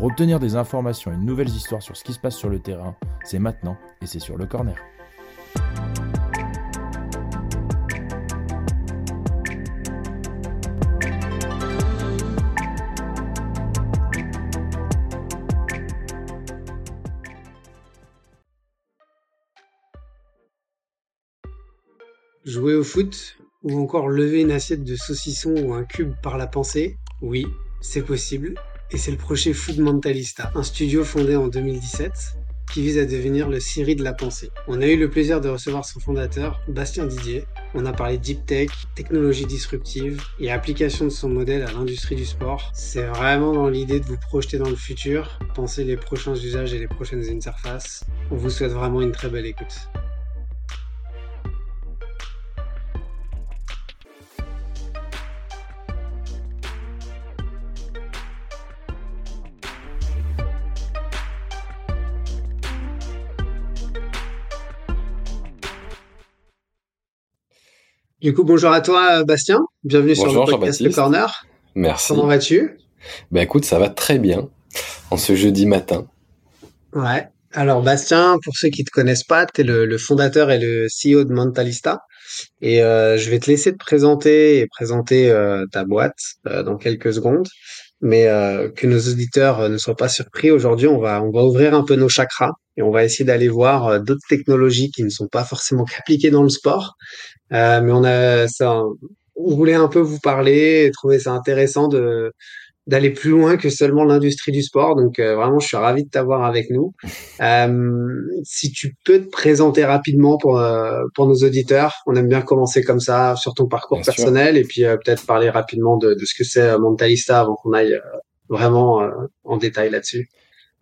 Pour obtenir des informations et de nouvelles histoires sur ce qui se passe sur le terrain, c'est maintenant et c'est sur le corner. Jouer au foot ou encore lever une assiette de saucisson ou un cube par la pensée, oui, c'est possible et c'est le projet Food Mentalista, un studio fondé en 2017 qui vise à devenir le Siri de la pensée. On a eu le plaisir de recevoir son fondateur, Bastien Didier. On a parlé deep tech, technologie disruptive et application de son modèle à l'industrie du sport. C'est vraiment dans l'idée de vous projeter dans le futur, penser les prochains usages et les prochaines interfaces. On vous souhaite vraiment une très belle écoute. Du coup, bonjour à toi, Bastien. Bienvenue sur le podcast Le Corner. Merci. Comment vas-tu? Ben écoute, ça va très bien en ce jeudi matin. Ouais. Alors Bastien, pour ceux qui te connaissent pas, tu es le, fondateur et le CEO de Mentalista. Et euh, je vais te laisser te présenter et présenter euh, ta boîte euh, dans quelques secondes. Mais que nos auditeurs ne soient pas surpris, aujourd'hui on va, on va ouvrir un peu nos chakras et on va essayer d'aller voir d'autres technologies qui ne sont pas forcément appliquées dans le sport, euh, mais on a ça, on voulait un peu vous parler et trouver ça intéressant de d'aller plus loin que seulement l'industrie du sport. Donc euh, vraiment, je suis ravi de t'avoir avec nous. Euh, si tu peux te présenter rapidement pour euh, pour nos auditeurs, on aime bien commencer comme ça sur ton parcours personnel et puis peut-être parler rapidement de, de ce que c'est Mentalista avant qu'on aille vraiment en détail là-dessus.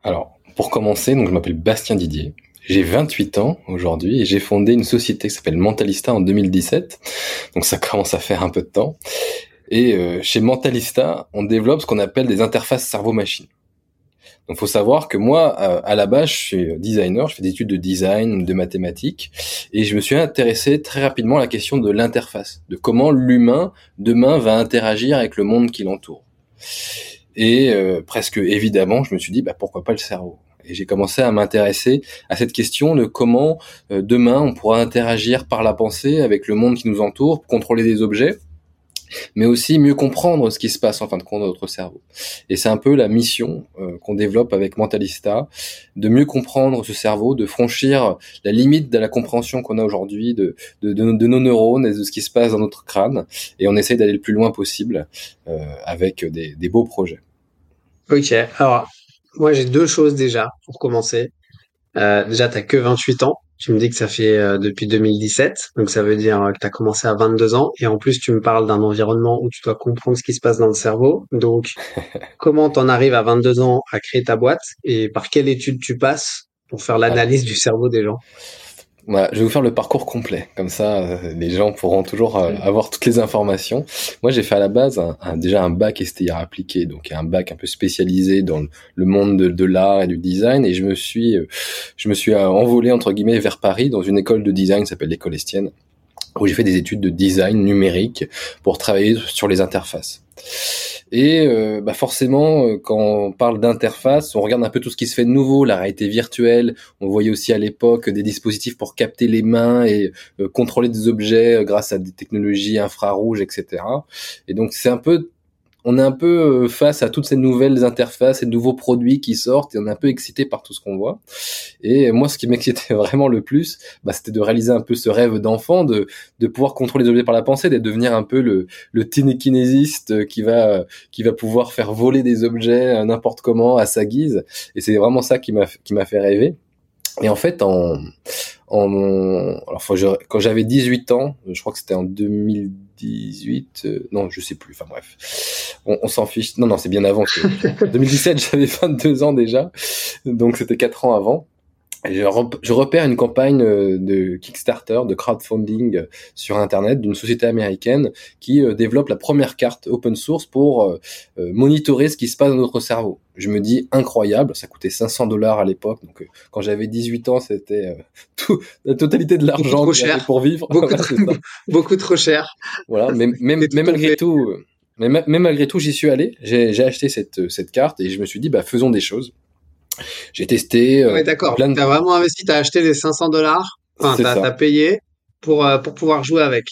Alors pour commencer, donc je m'appelle Bastien Didier. J'ai 28 ans aujourd'hui et j'ai fondé une société qui s'appelle Mentalista en 2017. Donc ça commence à faire un peu de temps. Et euh, chez Mentalista, on développe ce qu'on appelle des interfaces cerveau-machine. Donc faut savoir que moi, euh, à la base, je suis designer, je fais des études de design, de mathématiques, et je me suis intéressé très rapidement à la question de l'interface, de comment l'humain demain va interagir avec le monde qui l'entoure. Et euh, presque évidemment, je me suis dit, bah, pourquoi pas le cerveau? Et j'ai commencé à m'intéresser à cette question de comment euh, demain on pourra interagir par la pensée avec le monde qui nous entoure, contrôler des objets, mais aussi mieux comprendre ce qui se passe en fin de compte dans notre cerveau. Et c'est un peu la mission euh, qu'on développe avec Mentalista, de mieux comprendre ce cerveau, de franchir la limite de la compréhension qu'on a aujourd'hui de, de, nos neurones et de ce qui se passe dans notre crâne. Et on essaye d'aller le plus loin possible euh, avec des, des beaux projets. Ok, alors moi, j'ai deux choses déjà pour commencer. Euh, déjà, t'as que 28 ans. Tu me dis que ça fait euh, depuis 2017, donc ça veut dire que tu as commencé à 22 ans. Et en plus, tu me parles d'un environnement où tu dois comprendre ce qui se passe dans le cerveau. Donc, comment t'en arrives à 22 ans à créer ta boîte? Et par quelle étude tu passes pour faire l'analyse du cerveau des gens? Je vais vous faire le parcours complet, comme ça euh, les gens pourront toujours euh, avoir toutes les informations. Moi j'ai fait à la base un, déjà un bac STIR appliqué, donc un bac un peu spécialisé dans le, monde de, l'art et du design, et je me suis, euh, je me suis envolé entre guillemets vers Paris dans une école de design qui s'appelle l'école Estienne, où j'ai fait des études de design numérique pour travailler sur les interfaces. Et euh, bah forcément, euh, quand on parle d'interface, on regarde un peu tout ce qui se fait de nouveau, la réalité virtuelle. On voyait aussi à l'époque des dispositifs pour capter les mains et euh, contrôler des objets grâce à des technologies infrarouges, etc. Et donc c'est un peu on est un peu euh, face à toutes ces nouvelles interfaces et nouveaux produits qui sortent et on est un peu excité par tout ce qu'on voit. Et moi, ce qui m'excitait vraiment le plus, bah, c'était de réaliser un peu ce rêve d'enfant, de, de pouvoir contrôler les objets par la pensée, de devenir un peu le, le télékinésiste qui va, qui va pouvoir faire voler des objets n'importe comment à sa guise. Et c'est vraiment ça qui m'a, fait rêver. Et en fait, en, en alors quand j'avais 18 ans, je crois que c'était en 2018, euh, non, je sais plus. Enfin bref, on, on s'en fiche. Non, non, c'est bien avant. Que, 2017, j'avais 22 ans déjà, donc c'était quatre ans avant. Je, repère une campagne euh, de Kickstarter, de crowdfunding euh, sur Internet d'une société américaine qui euh, développe la première carte open source pour monitorer ce qui se passe dans notre cerveau. Je me dis incroyable, ça coûtait 500 dollars à l'époque, donc quand j'avais 18 ans, c'était tout, la totalité de l'argent pour vivre. Beaucoup, trop, beaucoup trop cher. Voilà, mais, malgré tout, mais, malgré tout, j'y suis allé. J'ai acheté cette, cette carte et je me suis dit, bah faisons des choses. J'ai testé. Euh, d'accord. Tu as vraiment investi, tu as acheté les 500 dollars, enfin, tu as, payé pour, euh, pour pouvoir jouer avec.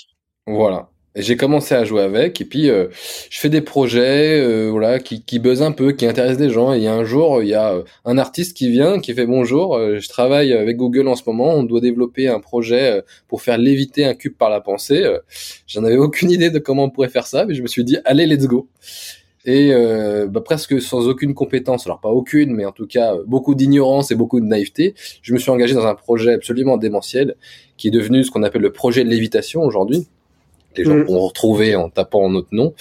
Voilà. J'ai commencé à jouer avec et puis euh, je fais des projets euh, voilà qui qui buzzent un peu, qui intéressent des gens. Et il y a un jour, il y a un artiste qui vient, qui fait bonjour. je travaille avec Google en ce moment. On doit développer un projet pour faire léviter un cube par la pensée. J'en avais aucune idée de comment on pourrait faire ça, mais je me suis dit allez let's go et euh, bah, presque sans aucune compétence, alors pas aucune, mais en tout cas euh, beaucoup d'ignorance et beaucoup de naïveté, je me suis engagé dans un projet absolument démentiel qui est devenu ce qu'on appelle le projet de lévitation aujourd'hui. Les gens mmh. pourront retrouver en tapant notre nom,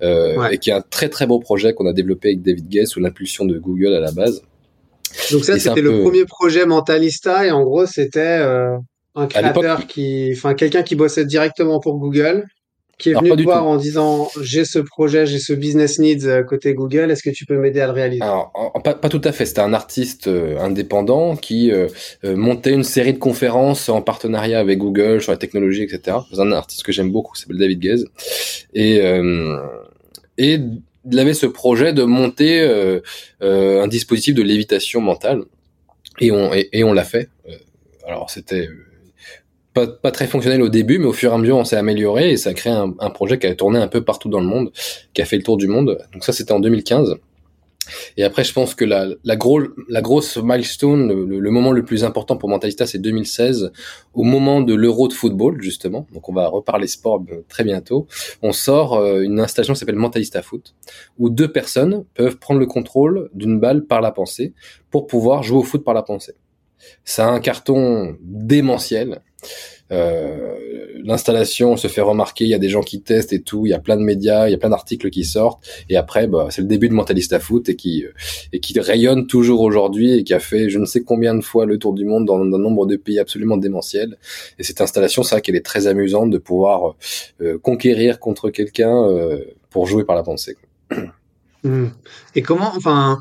euh, et qui est un très très beau projet qu'on a développé avec David Gay sous l'impulsion de Google à la base. Donc ça, c'était le premier projet Mentalista, et en gros, c'était euh, un créateur qui, enfin, quelqu'un qui bossait directement pour Google, qui est venu te voir en disant j'ai ce projet, j'ai ce business needs euh, côté Google, est-ce que tu peux m'aider à le réaliser? Alors, pas, pas, tout à fait. C'était un artiste euh, indépendant qui euh, montait une série de conférences en partenariat avec Google sur la technologie, etc. C'est un artiste que j'aime beaucoup, s'appelle David Gaze. Et, et il avait ce projet de monter un dispositif de lévitation mentale. Et on, et, et on l'a fait. alors c'était pas, pas, très fonctionnel au début, mais au fur et à mesure, on s'est amélioré et ça a créé un, un, projet qui a tourné un peu partout dans le monde, qui a fait le tour du monde. Donc ça, c'était en 2015. Et après, je pense que la, la, gros, la grosse milestone, le, moment le plus important pour Mentalista, c'est 2016, au moment de l'Euro de football, justement. Donc, on va reparler sport euh, très bientôt. On sort euh, une installation qui s'appelle Mentalista Foot, où deux personnes peuvent prendre le contrôle d'une balle par la pensée pour pouvoir jouer au foot par la pensée. C'est un carton démentiel. Euh, l'installation se fait remarquer, il y a des gens qui testent et tout, il y a plein de médias, il y a plein d'articles qui sortent, et après, bah, c'est le début de Mentalista Foot et qui euh, et qui rayonne toujours aujourd'hui et qui a fait je ne sais combien de fois le tour du monde dans un nombre de pays absolument démentiel. Et cette installation, c'est vrai qu'elle est très amusante de pouvoir euh, conquérir contre quelqu'un pour jouer par la pensée. Mmh. Et comment, enfin,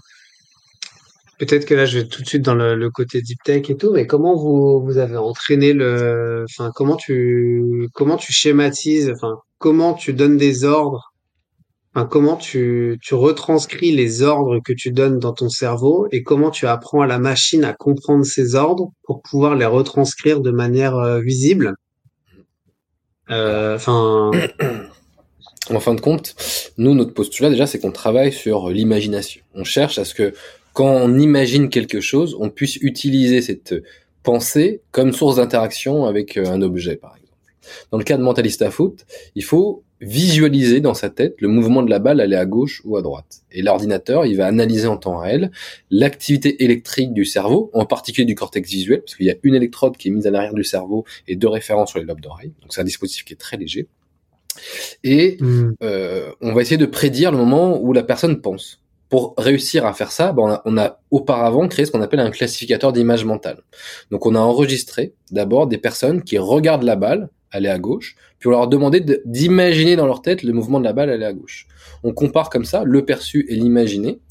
Peut-être que là, je vais tout de suite dans le, côté deep tech et tout, mais comment vous, vous avez entraîné le, enfin, comment tu, comment tu schématises, enfin, comment tu donnes des ordres, enfin, comment tu, tu retranscris les ordres que tu donnes dans ton cerveau et comment tu apprends à la machine à comprendre ces ordres pour pouvoir les retranscrire de manière euh, visible? Euh, en fin de compte, nous, notre postulat déjà, c'est qu'on travaille sur l'imagination. On cherche à ce que quand on imagine quelque chose, on puisse utiliser cette pensée comme source d'interaction avec euh, un objet, par exemple. Dans le cas de Mentalista Foot, il faut visualiser dans sa tête le mouvement de la balle aller à gauche ou à droite. Et l'ordinateur, il va analyser en temps réel l'activité électrique du cerveau, en particulier du cortex visuel, parce qu'il y a une électrode qui est mise à l'arrière du cerveau et deux références sur les lobes d'oreille. Donc c'est un dispositif qui est très léger. Et hmm. euh, on va essayer de prédire le moment où la personne pense pour réussir à faire ça, ben on, a, auparavant créé ce qu'on appelle un classificateur d'image mentale. Donc on a enregistré d'abord des personnes qui regardent la balle aller à gauche, puis on leur a demandé d'imaginer dans leur tête le mouvement de la balle aller à gauche. On compare comme ça le perçu et l'imaginé,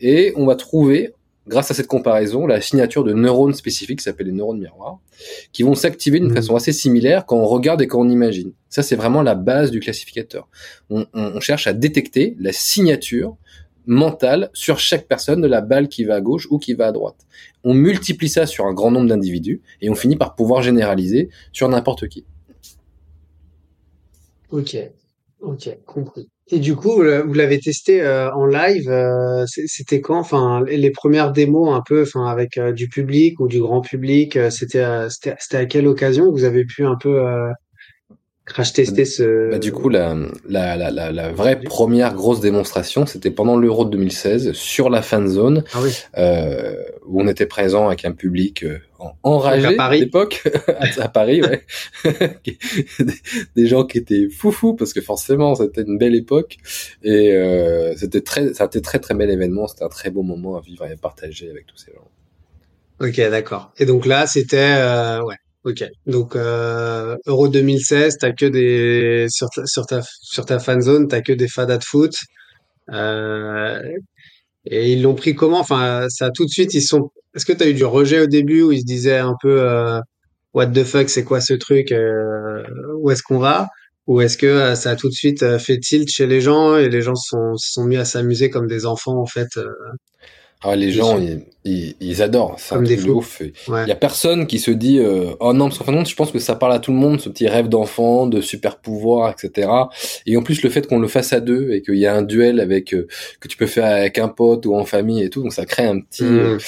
et on va trouver, grâce à cette comparaison, la signature de neurones spécifiques qui s'appellent les neurones miroirs, qui vont s'activer d'une mmh. façon assez similaire quand on regarde et quand on imagine. Ça, c'est vraiment la base du classificateur. On, on cherche à détecter la signature mental sur chaque personne de la balle qui va à gauche ou qui va à droite. On multiplie ça sur un grand nombre d'individus et on finit par pouvoir généraliser sur n'importe qui. Ok, ok, compris. Et du coup, vous l'avez testé euh, en live. Euh, c'était quand? Enfin, les premières démos un peu, enfin, avec euh, du public ou du grand public. c'était, c'était à quelle occasion que vous avez pu un peu crash tester ce. Bah, du coup, la, la, la, la, vraie première grosse démonstration, c'était pendant l'Euro de 2016 sur la fan zone, ah oui. euh, où on était présent avec un public euh, enragé à, Paris. l'époque, à Paris, ouais. des, gens qui étaient foufous parce que forcément c'était une belle époque et euh, c'était très, ça a été très très bel événement, c'était un très beau moment à vivre et à partager avec tous ces gens. Ok, d'accord. Et donc là, c'était euh, ouais. Ok. Donc euh, Euro 2016, t'as que des sur ta sur ta sur ta fan zone, t'as que des fadas de foot. Euh, et ils l'ont pris comment? Enfin, ça tout de suite, ils sont. Est-ce que t'as eu du rejet au début où ils se disaient un peu euh, What the fuck, c'est quoi ce truc? euh, où est-ce qu'on va? Ou est-ce que euh, ça a tout de suite euh, fait tilt chez les gens et les gens se sont, se sont mis à s'amuser comme des enfants en fait Ah, les gens, ils, ils, ils adorent. C'est un truc de ouf. Ouais. Il y a personne qui se dit euh, oh non parce qu'en fin de compte je pense que ça parle à tout le monde ce petit rêve d'enfant de super pouvoir etc et en plus le fait qu'on le fasse à deux et qu'il y a un duel avec euh, que tu peux faire avec un pote ou en famille et tout donc ça crée un petit euh,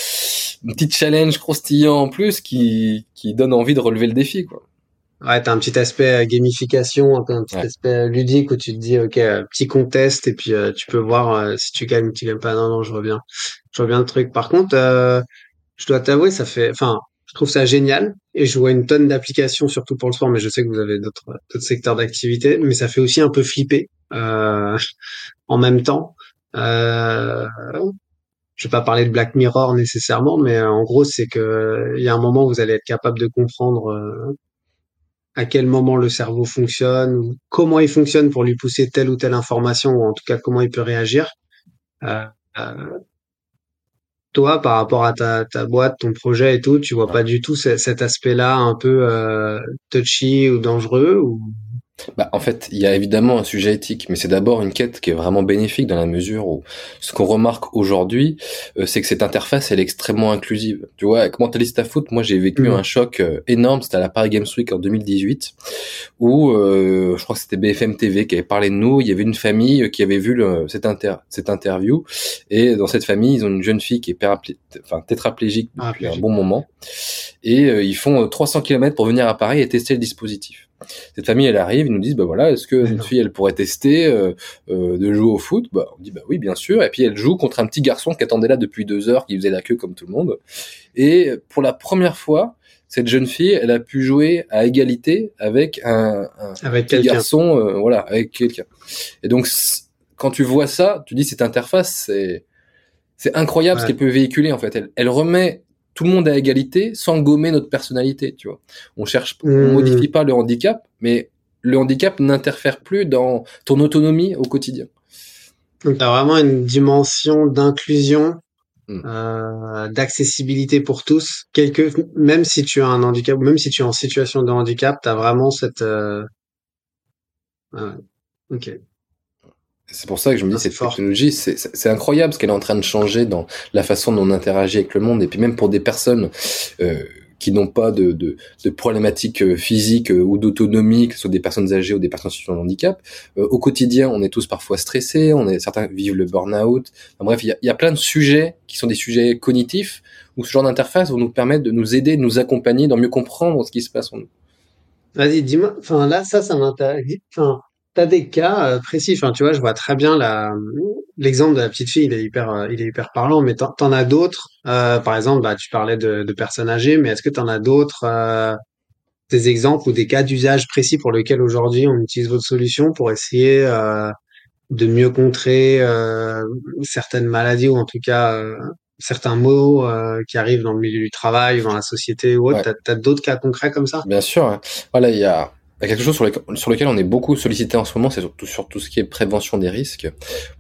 Hmm. un petit challenge croustillant en plus qui qui donne envie de relever le défi quoi Ouais, t'as un petit aspect euh, gamification, un petit ouais aspect euh, ludique où tu te dis, ok, euh, petit contest et puis euh, tu peux voir euh, si tu gagnes ou tu gagnes pas. Non, non, je reviens, je reviens le truc. Par contre, euh, je dois t'avouer, ça fait, enfin, je trouve ça génial et je vois une tonne d'applications, surtout pour le sport, mais je sais que vous avez d'autres secteurs d'activité, mais ça fait aussi un peu flipper euh, en même temps. Euh, je vais pas parler de Black Mirror nécessairement, mais euh, en gros, c'est que il y a un moment où vous allez être capable de comprendre. euh, à quel moment le cerveau fonctionne, ou comment il fonctionne pour lui pousser telle ou telle information, ou en tout cas comment il peut réagir. Euh, euh, toi, par rapport à ta, ta boîte, ton projet et tout, tu vois pas du tout ce- cet aspect-là un peu euh, touchy ou dangereux ou... Bah, en fait, il y a évidemment un sujet éthique, mais c'est d'abord une quête qui est vraiment bénéfique dans la mesure où ce qu'on remarque aujourd'hui, euh, c'est que cette interface, elle est extrêmement inclusive. Tu vois, avec Mentalista Foot, moi, j'ai vécu Mhm. un choc euh, énorme. C'était à la Paris Games Week en 2018, où euh, je crois que c'était BFM TV qui avait parlé de nous. Il y avait une famille qui avait vu le, cette, inter, cette interview, et dans cette famille, ils ont une jeune fille qui est enfin, tétraplégique Ah, depuis un bon moment, et euh, ils font euh, 300 km pour venir à Paris et tester le dispositif. Cette famille, elle arrive, ils nous disent, bah voilà, est-ce que notre fille, elle pourrait tester euh, euh, de jouer au foot? Bah, on dit, bah oui, bien sûr. Et puis elle joue contre un petit garçon qui attendait là depuis deux heures, qui faisait la queue comme tout le monde. Et pour la première fois, cette jeune fille, elle a pu jouer à égalité avec un, un avec petit garçon, euh, voilà, avec quelqu'un. Et donc, quand tu vois ça, tu dis cette interface, c'est c'est incroyable ce qu'elle peut véhiculer en fait. Elle, elle remet tout le monde à égalité sans gommer notre personnalité, tu vois. On cherche, on Hmm. modifie pas le handicap, mais le handicap n'interfère plus dans ton autonomie au quotidien. Donc t'as vraiment une dimension d'inclusion, Mm. euh, d'accessibilité pour tous. Quelque, même si tu as un handicap, même si tu es en situation de handicap, t'as vraiment cette. Euh... ouais, ok, C'est pour ça que je me dis cette fort. technologie, c'est incroyable ce qu'elle est en train de changer dans la façon dont on interagit avec le monde, et puis même pour des personnes euh, qui n'ont pas de, de, de problématiques euh, physiques euh, ou d'autonomie, que ce soit des personnes âgées ou des personnes en situation de handicap. Euh, au quotidien, on est tous parfois stressés, on est certains vivent le burn-out. Enfin, bref, il y a, y a plein de sujets qui sont des sujets cognitifs où ce genre d'interface vont nous permettre de nous aider, de nous accompagner, d'en mieux comprendre ce qui se passe en nous. Vas-y, dis-moi. Enfin, là, ça, ça m'intéresse. Enfin, t'as des cas euh, précis. Enfin, tu vois, je vois très bien la l'exemple de la petite fille. Il est hyper, euh, il est hyper parlant. Mais t'en, as d'autres. Euh, par exemple, bah, tu parlais de, de personnes âgées, mais est-ce que t'en as d'autres, euh, des exemples ou des cas d'usage précis pour lesquels aujourd'hui on utilise votre solution pour essayer euh, de mieux contrer euh, certaines maladies ou en tout cas euh, certains maux euh, qui arrivent dans le milieu du travail dans la société ou autre? Ouais. T'as, d'autres cas concrets comme ça? Bien sûr. hein. Voilà, il y a quelque chose sur, sur lequel on est beaucoup sollicité en ce moment, c'est surtout sur tout ce qui est prévention des risques,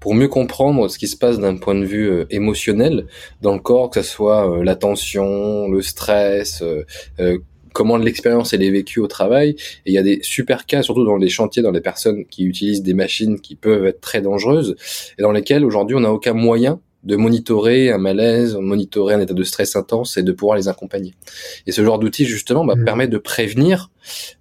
pour mieux comprendre ce qui se passe d'un point de vue euh, émotionnel dans le corps, que ce soit euh, la tension, le stress, euh, euh, comment l'expérience est vécue au travail. Et il y a des super cas, surtout dans les chantiers, dans les personnes qui utilisent des machines qui peuvent être très dangereuses, et dans lesquelles aujourd'hui on n'a aucun moyen de monitorer un malaise, monitorer un état de stress intense et de pouvoir les accompagner. Et ce genre d'outil justement bah, Mhm. permet de prévenir,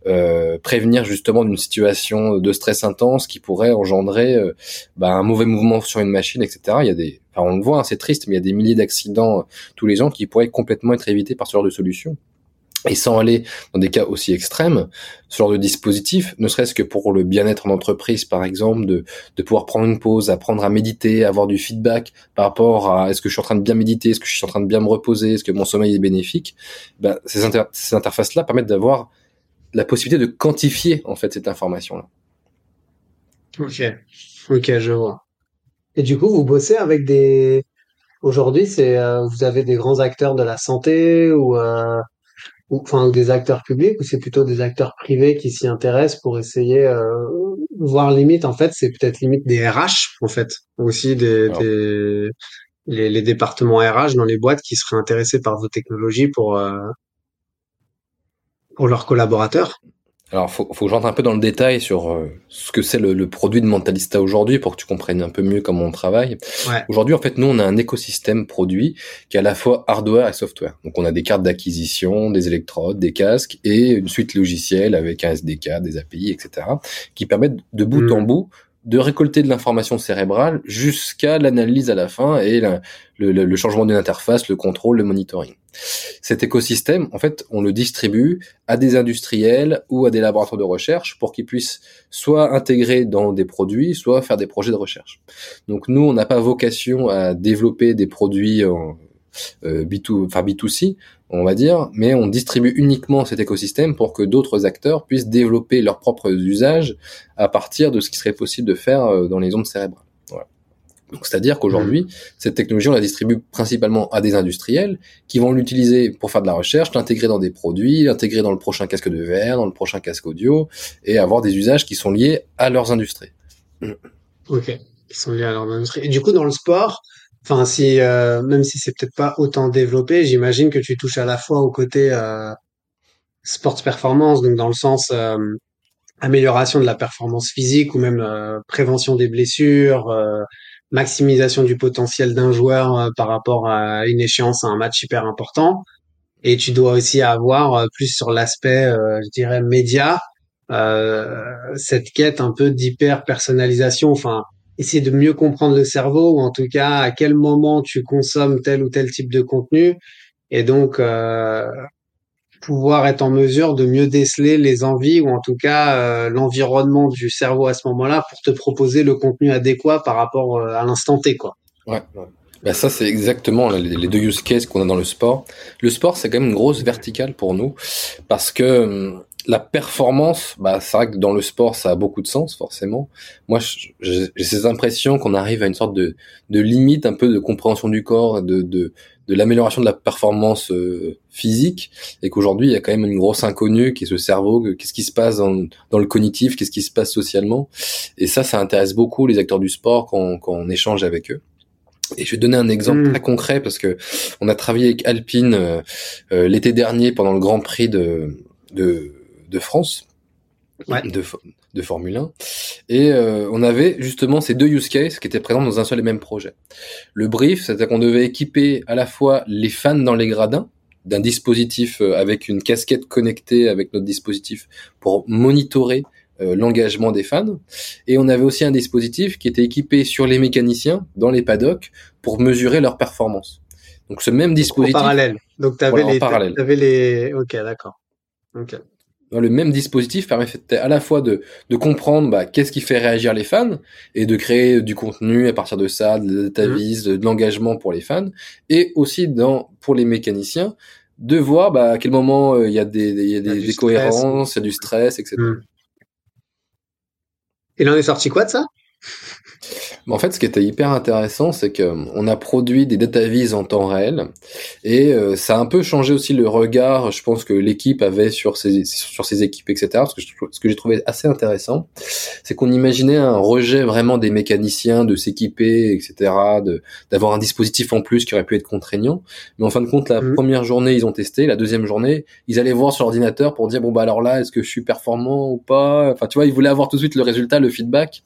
euh, prévenir justement d'une situation de stress intense qui pourrait engendrer euh, bah, un mauvais mouvement sur une machine, etc. Il y a des, enfin, on le voit, hein, c'est triste, mais il y a des milliers d'accidents euh, tous les ans qui pourraient complètement être évités par ce genre de solution. Et sans aller dans des cas aussi extrêmes, ce genre de dispositif, ne serait-ce que pour le bien-être en entreprise, par exemple, de, de pouvoir prendre une pause, apprendre à méditer, avoir du feedback par rapport à est-ce que je suis en train de bien méditer, est-ce que je suis en train de bien me reposer, est-ce que mon sommeil est bénéfique, ben, ces, inter- ces interfaces-là permettent d'avoir la possibilité de quantifier en fait cette information-là. Ok, ok, je vois. Et du coup, vous bossez avec des aujourd'hui, c'est vous avez des grands acteurs de la santé ou ou enfin des acteurs publics ou c'est plutôt des acteurs privés qui s'y intéressent pour essayer euh, voir limite en fait c'est peut-être limite des RH en fait aussi des, des les, les, départements RH dans les boîtes qui seraient intéressés par vos technologies pour euh, pour leurs collaborateurs alors, faut, faut que je rentre un peu dans le détail sur euh, ce que c'est le, le, produit de Mentalista aujourd'hui pour que tu comprennes un peu mieux comment on travaille. Ouais. Aujourd'hui, en fait, nous, on a un écosystème produit qui est à la fois hardware et software. Donc, on a des cartes d'acquisition, des électrodes, des casques et une suite logicielle avec un SDK, des API, etc., qui permettent de bout en mmh. bout de récolter de l'information cérébrale jusqu'à l'analyse à la fin et le, le, changement d'une interface, le contrôle, le monitoring. Cet écosystème, en fait, on le distribue à des industriels ou à des laboratoires de recherche pour qu'ils puissent soit intégrer dans des produits, soit faire des projets de recherche. Donc nous, on n'a pas vocation à développer des produits en B2, enfin B2C, on va dire, mais on distribue uniquement cet écosystème pour que d'autres acteurs puissent développer leurs propres usages à partir de ce qui serait possible de faire euh, dans les ondes cérébrales. Donc, c'est-à-dire qu'aujourd'hui, cette technologie, on la distribue principalement à des industriels qui vont l'utiliser pour faire de la recherche, l'intégrer dans des produits, l'intégrer dans le prochain casque de verre, dans le prochain casque audio, et avoir des usages qui sont liés à leurs industries. Ok, qui sont liés à leurs industries. Et du coup, dans le sport, Enfin, si euh, même si c'est peut-être pas autant développé, j'imagine que tu touches à la fois au côté euh, sports performance, donc dans le sens euh, amélioration de la performance physique ou même euh, prévention des blessures, euh, maximisation du potentiel d'un joueur par rapport à une échéance, à un match hyper important. Et tu dois aussi avoir plus sur l'aspect, je dirais, média, cette quête un peu d'hyper personnalisation. Enfin, essayer de mieux comprendre le cerveau ou en tout cas à quel moment tu consommes tel ou tel type de contenu et donc euh, pouvoir être en mesure de mieux déceler les envies ou en tout cas euh, l'environnement du cerveau à ce moment-là pour te proposer le contenu adéquat par rapport euh, à l'instant T quoi. Ouais. Ben ça, c'est exactement les deux use cases qu'on a dans le sport. Le sport, c'est quand même une grosse verticale pour nous parce que hum, la performance, bah, c'est vrai que dans le sport, ça a beaucoup de sens, forcément. Moi, j'ai ces impressions qu'on arrive à une sorte de, de limite un peu de compréhension du corps, de, de, de l'amélioration de la performance euh, physique, et qu'aujourd'hui, il y a quand même une grosse inconnue qui est ce cerveau, qu'est-ce qui se passe dans, dans le cognitif, qu'est-ce qui se passe socialement. Et ça, ça intéresse beaucoup les acteurs du sport quand, quand on échange avec eux. Et je vais donner un exemple mmh. très concret parce que on a travaillé avec Alpine euh, euh, l'été dernier pendant le Grand Prix de, de de France, de, de Formule 1. Et euh, on avait justement ces deux use cases qui étaient présents dans un seul et même projet. Le brief, c'était qu'on devait équiper à la fois les fans dans les gradins d'un dispositif euh, avec une casquette connectée avec notre dispositif pour monitorer euh, l'engagement des fans. Et on avait aussi un dispositif qui était équipé sur les mécaniciens dans les paddocks pour mesurer leur performance. Donc ce même dispositif. En parallèle. Donc tu avais, avais, les. Ok, d'accord. Ok le même dispositif permettait à la fois de, de comprendre bah, qu'est-ce qui fait réagir les fans et de créer du contenu à partir de ça, de database, mmh. de, l'engagement pour les fans, et aussi dans pour les mécaniciens de voir bah, à quel moment euh, il y a des, y a des, cohérences, il y a du stress, etc. Mmh. Il en est sorti quoi de ça? En fait, ce qui était hyper intéressant, c'est que euh, a produit des data vis en temps réel et euh, ça a un peu changé aussi le regard, je pense que l'équipe avait sur ses sur ses équipes, etc. Parce que ce que j'ai trouvé assez intéressant, c'est qu'on imaginait un rejet vraiment des mécaniciens de s'équiper, etc. D'avoir un dispositif en plus qui aurait pu être contraignant. Mais en fin de compte, la mmh. première journée ils ont testé, la deuxième journée ils allaient voir sur l'ordinateur pour dire bon bah alors là est-ce que je suis performant ou pas? Enfin tu vois ils voulaient avoir tout de suite le résultat, le feedback.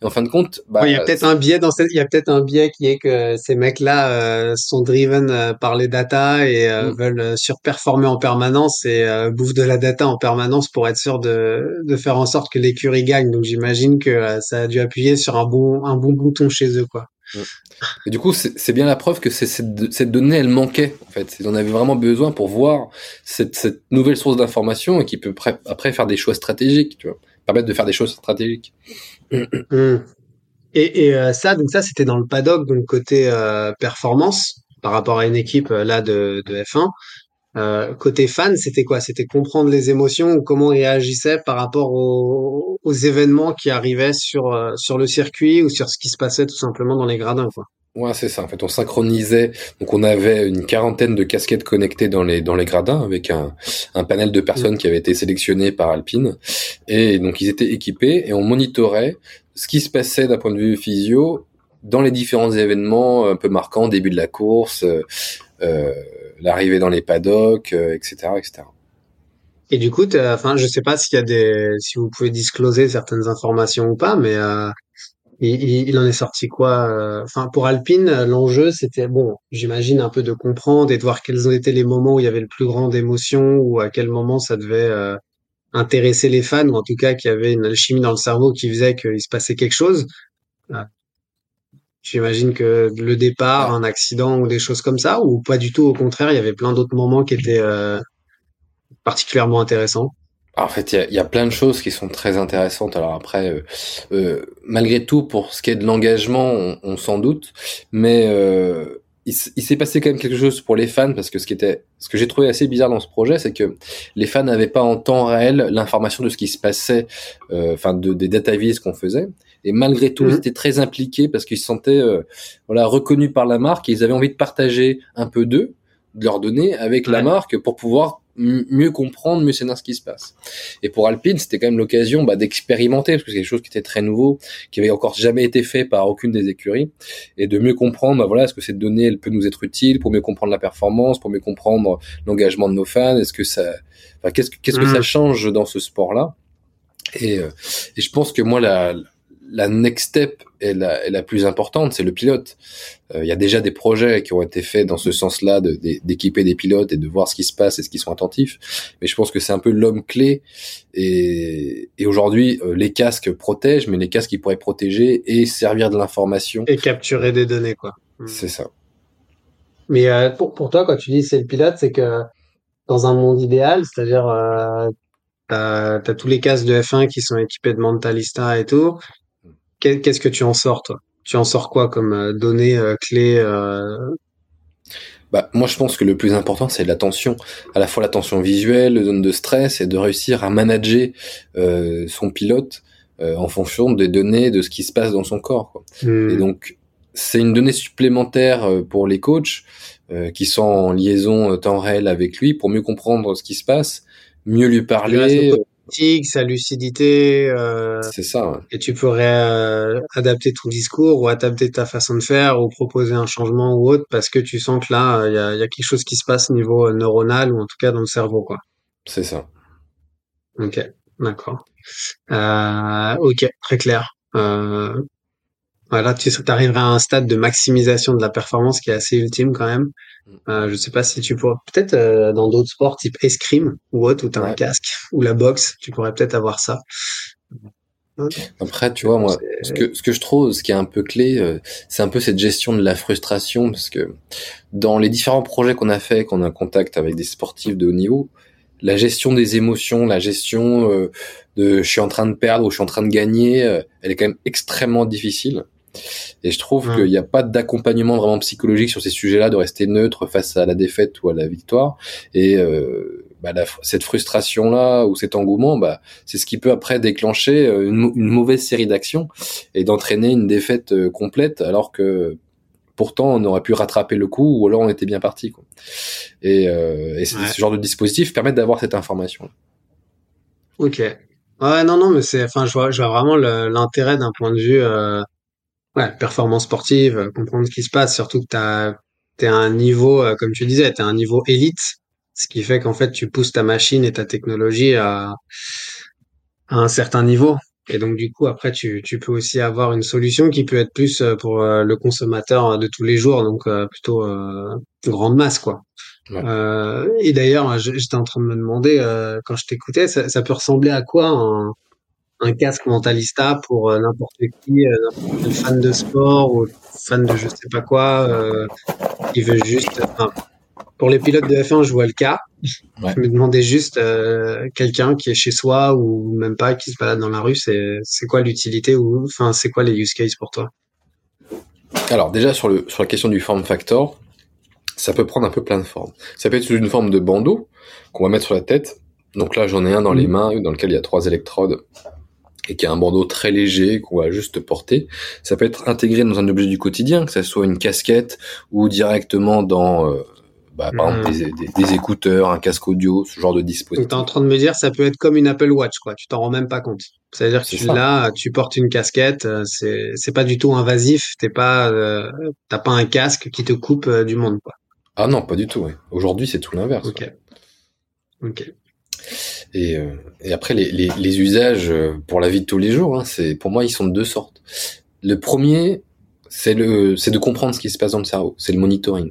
Et en fin de compte, bah, peut-être un biais dans cette, il y a peut-être un biais qui est que ces mecs-là euh, sont driven euh, par les data et euh, mm. veulent surperformer en permanence et bouffent de la data en permanence pour être sûr de, de faire en sorte que l'écurie gagne. Donc j'imagine que ça a dû appuyer sur un bon, un bon bouton chez eux, quoi. Mm. Et du coup, c'est bien la preuve que cette, cette donnée, elle manquait. En fait, ils en avaient vraiment besoin pour voir cette, cette nouvelle source d'information et qui peut après faire des choix stratégiques, tu vois, permettre de faire des choses stratégiques. Mm. Et, et euh, ça, donc ça, c'était dans le paddock, donc côté euh, performance par rapport à une équipe euh, là de, de F1. Euh, côté fan, c'était quoi? C'était comprendre les émotions ou comment ils réagissaient par rapport aux, aux événements qui arrivaient sur sur le circuit ou sur ce qui se passait tout simplement dans les gradins, quoi. Ouais, c'est ça. En fait, on synchronisait. Donc, on avait une quarantaine de casquettes connectées dans les dans les gradins avec un, un panel de personnes mm. qui avaient été sélectionnées par Alpine. Et donc, ils étaient équipés et on monitorait ce qui se passait d'un point de vue physio dans les différents événements un peu marquants, début de la course, euh, euh l'arrivée dans les paddocks, etc., euh, etc. Et du coup, enfin, je sais pas s'il y a des, si vous pouvez discloser certaines informations ou pas, mais euh, il, en est sorti quoi euh, Enfin, pour Alpine, l'enjeu c'était bon, j'imagine un peu de comprendre et de voir quels ont été les moments où il y avait le plus grand d'émotion ou à quel moment ça devait euh, intéresser les fans ou en tout cas qu'il y avait une alchimie dans le cerveau qui faisait qu'il se passait quelque chose. Euh, j'imagine que le départ, un accident ou des choses comme ça, ou pas du tout. Au contraire, il y avait plein d'autres moments qui étaient particulièrement intéressants. Ah, en fait, il y, y a, plein de choses qui sont très intéressantes. Alors après, euh, euh, malgré tout, pour ce qui est de l'engagement, on, on s'en doute, mais euh, il, s'est passé quand même quelque chose pour les fans parce que ce qui était, ce que j'ai trouvé assez bizarre dans ce projet, c'est que les fans n'avaient pas en temps réel l'information de ce qui se passait, euh, enfin de, des data viz qu'on faisait. Et malgré tout, ils mmh. étaient très impliqués parce qu'ils se sentaient euh, voilà reconnus par la marque et ils avaient envie de partager un peu d'eux, de leurs données avec la marque pour pouvoir mieux comprendre, mieux savoir ce qui se passe. Et pour Alpine, c'était quand même l'occasion bah, d'expérimenter, parce que c'est quelque chose qui était très nouveau, qui avait encore jamais été fait par aucune des écuries, et de mieux comprendre, bah, voilà, est-ce que cette donnée, elle peut nous être utile pour mieux comprendre la performance, pour mieux comprendre l'engagement de nos fans, est-ce que ça, enfin, qu'est-ce que, qu'est-ce que ça mmh. change dans ce sport-là? Et, euh, et je pense que moi, la, la next step est la, est la plus importante, c'est le pilote. Euh, il y a déjà des projets qui ont été faits dans ce sens-là, d'équiper des pilotes et de voir ce qui se passe et ce qu'ils sont attentifs. Mais je pense que c'est un peu l'homme clé. Et, et aujourd'hui, euh, les casques protègent, mais les casques qui pourraient protéger et servir de l'information. Et capturer des données, quoi. Hmm. C'est ça. Mais euh, pour, pour toi, quand tu dis c'est le pilote, c'est que dans un monde idéal, c'est-à-dire t'as as tous les casques de F1 qui sont équipés de Mentalista et tout, Qu'est-ce que tu en sors, toi? Tu en sors quoi comme euh, données euh, clés euh? bah, moi, je pense que le plus important, c'est l'attention. À la fois l'attention visuelle, le zone de stress, et de réussir à manager son pilote en fonction des données, de ce qui se passe dans son corps. Quoi. Hmm. Et donc, c'est une donnée supplémentaire pour les coachs qui sont en liaison temps réel avec lui pour mieux comprendre ce qui se passe, mieux lui parler sa lucidité. Euh, c'est ça. Et tu pourrais euh, adapter ton discours ou adapter ta façon de faire ou proposer un changement ou autre parce que tu sens que là, il y a, y a, quelque chose qui se passe au niveau neuronal ou en tout cas dans le cerveau, quoi. C'est ça. Ok, d'accord. Euh, ok, très clair. Euh, voilà, tu arriverais à un stade de maximisation de la performance qui est assez ultime quand même. Mm. Euh, je sais pas si tu pourrais peut-être euh, dans d'autres sports type escrime ou autre où tu as un casque ou la boxe, tu pourrais peut-être avoir ça. Après, tu vois, moi, ce que, ce que je trouve, ce qui est un peu clé, euh, c'est un peu cette gestion de la frustration, parce que dans les différents projets qu'on a fait, qu'on a un contact avec des sportifs de haut niveau, la gestion des émotions, la gestion euh, de je suis en train de perdre ou je suis en train de gagner, elle est quand même extrêmement difficile. Et je trouve qu'il n'y a pas d'accompagnement vraiment psychologique sur ces sujets-là, de rester neutre face à la défaite ou à la victoire. Et euh, bah, cette frustration-là ou cet engouement, bah, c'est ce qui peut après déclencher euh, une, mauvaise série d'actions et d'entraîner une défaite euh, complète, alors que pourtant on aurait pu rattraper le coup ou alors on était bien parti. Quoi. Et, euh, et ce genre de dispositif permet d'avoir cette information. Ok. Ouais, non, non, mais c'est, enfin, je vois, je vois vraiment l'intérêt d'un point de vue euh, ouais, performance sportive, euh, comprendre ce qui se passe, surtout que t'as, t'es à un niveau, euh, comme tu disais, t'es à un niveau élite, ce qui fait qu'en fait, tu pousses ta machine et ta technologie à, à un certain niveau. Et donc, du coup, après, tu, tu peux aussi avoir une solution qui peut être plus euh, pour le consommateur de tous les jours, donc plutôt grande masse, quoi. Euh, et d'ailleurs, j'étais en train de me demander, quand je t'écoutais, ça, ça, peut ressembler à quoi un, un casque mentalista pour euh, n'importe qui, euh, n'importe quel fan de sport ou fan de je sais pas quoi, euh, qui veut juste. Enfin, pour les pilotes de F1, je vois le cas. Je me demandais juste euh, quelqu'un qui est chez soi ou même pas qui se balade dans la rue, c'est c'est quoi l'utilité ou enfin c'est quoi les use cases pour toi? Alors déjà sur le sur la question du form factor, ça peut prendre un peu plein de formes. Ça peut être sous une forme de bandeau qu'on va mettre sur la tête. Donc là, j'en ai un dans les mmh. mains dans lequel il y a trois électrodes et qui a un bandeau très léger qu'on va juste porter. Ça peut être intégré dans un objet du quotidien, que ce soit une casquette ou directement dans, euh, bah, par exemple, hmm. des, écouteurs, un casque audio, ce genre de dispositif. Tu es en train de me dire, ça peut être comme une Apple Watch, quoi. Tu t'en rends même pas compte. C'est-à-dire que tu, là, tu portes une casquette, euh, c'est c'est pas du tout invasif. T'es pas, euh, t'as pas un casque qui te coupe du monde, quoi. Ah non, pas du tout. Aujourd'hui, c'est tout l'inverse. Ok. Ok. Et, euh, et après, les, les, les, usages euh, pour la vie de tous les jours, hein, c'est pour moi, ils sont de deux sortes. Le premier, c'est le, c'est de comprendre ce qui se passe dans le cerveau. C'est le monitoring,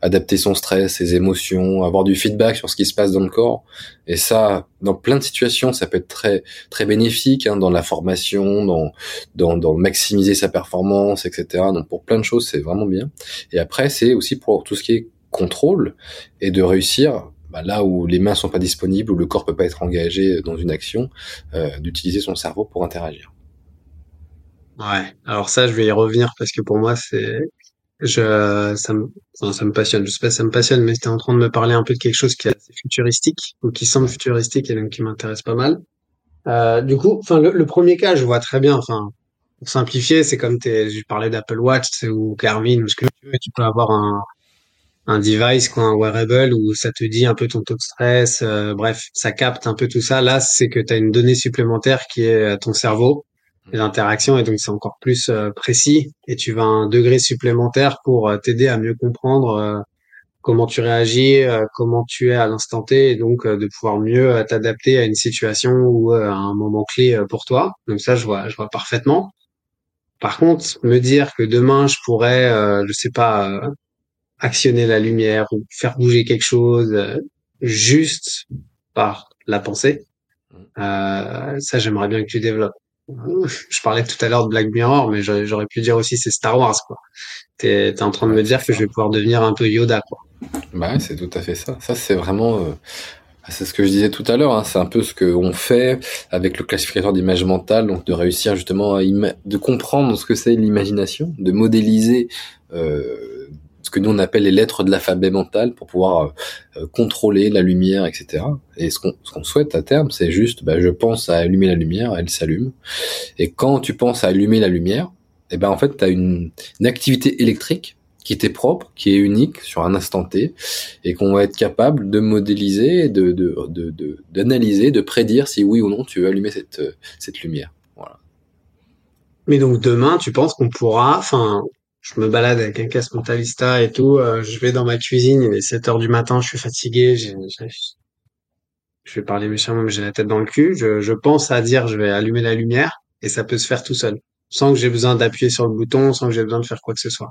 adapter son stress, ses émotions, avoir du feedback sur ce qui se passe dans le corps. Et ça, dans plein de situations, ça peut être très très bénéfique hein, dans la formation, dans, dans dans maximiser sa performance, etc. Donc pour plein de choses, c'est vraiment bien. Et après, c'est aussi pour tout ce qui est contrôle et de réussir bah, là où les mains sont pas disponibles, où le corps peut pas être engagé dans une action, euh, d'utiliser son cerveau pour interagir. Ouais. Alors ça, je vais y revenir parce que pour moi, c'est, je, ça me, ça me passionne. Je sais pas si ça me passionne, mais c'était en train de me parler un peu de quelque chose qui est assez futuristique ou qui semble futuristique et donc qui m'intéresse pas mal. Euh, du coup, enfin, le, premier cas, je vois très bien. Enfin, pour simplifier, c'est comme t'es, je parlais d'Apple Watch ou Garmin ou ce que tu veux. Tu peux avoir un, un device, quoi, un wearable où ça te dit un peu ton taux de stress, euh, bref, ça capte un peu tout ça. Là, c'est que tu as une donnée supplémentaire qui est euh, ton cerveau, l'interaction, et donc c'est encore plus euh, précis, et tu vas un degré supplémentaire pour t'aider à mieux comprendre comment tu réagis, comment tu es à l'instant T, et donc de pouvoir mieux t'adapter à une situation ou à un moment clé pour toi. Donc ça, je vois, je vois parfaitement. Par contre, me dire que demain je pourrais, je sais pas, actionner la lumière ou faire bouger quelque chose euh, juste par la pensée. Mm. Euh, ça, j'aimerais bien que tu développes. Je parlais tout à l'heure de Black Mirror, mais j'aurais pu dire aussi c'est Star Wars, quoi. T'es es en train de me dire que je vais pouvoir devenir un peu Yoda, quoi. Bah, c'est tout à fait ça. Ça, c'est vraiment, euh, c'est ce que je disais tout à l'heure. Hein. C'est un peu ce qu'on fait avec le classificateur d'image mentale, donc de réussir justement à de comprendre ce que c'est l'imagination, de modéliser. Euh, ce que nous on appelle les lettres de l'alphabet mental pour pouvoir euh, euh, contrôler la lumière, etc. Et ce qu'on souhaite à terme, c'est juste, bah, je pense à allumer la lumière, elle s'allume. Et quand tu penses à allumer la lumière, et eh ben en fait, tu as une, activité électrique qui t'est propre, qui est unique sur un instant T, et qu'on va être capable de modéliser, de d'analyser, de, de, de, prédire si oui ou non tu veux allumer cette, cette lumière. Voilà. Mais donc demain, tu penses qu'on pourra, enfin, je me balade avec un casque mentalista et tout. Euh, je vais dans ma cuisine, il est 7 heures du matin, je suis fatigué, j'ai, je vais parler méchamment, mais j'ai la tête dans le cul. Je, je pense à dire, je vais allumer la lumière et ça peut se faire tout seul, sans que j'ai besoin d'appuyer sur le bouton, sans que j'ai besoin de faire quoi que ce soit.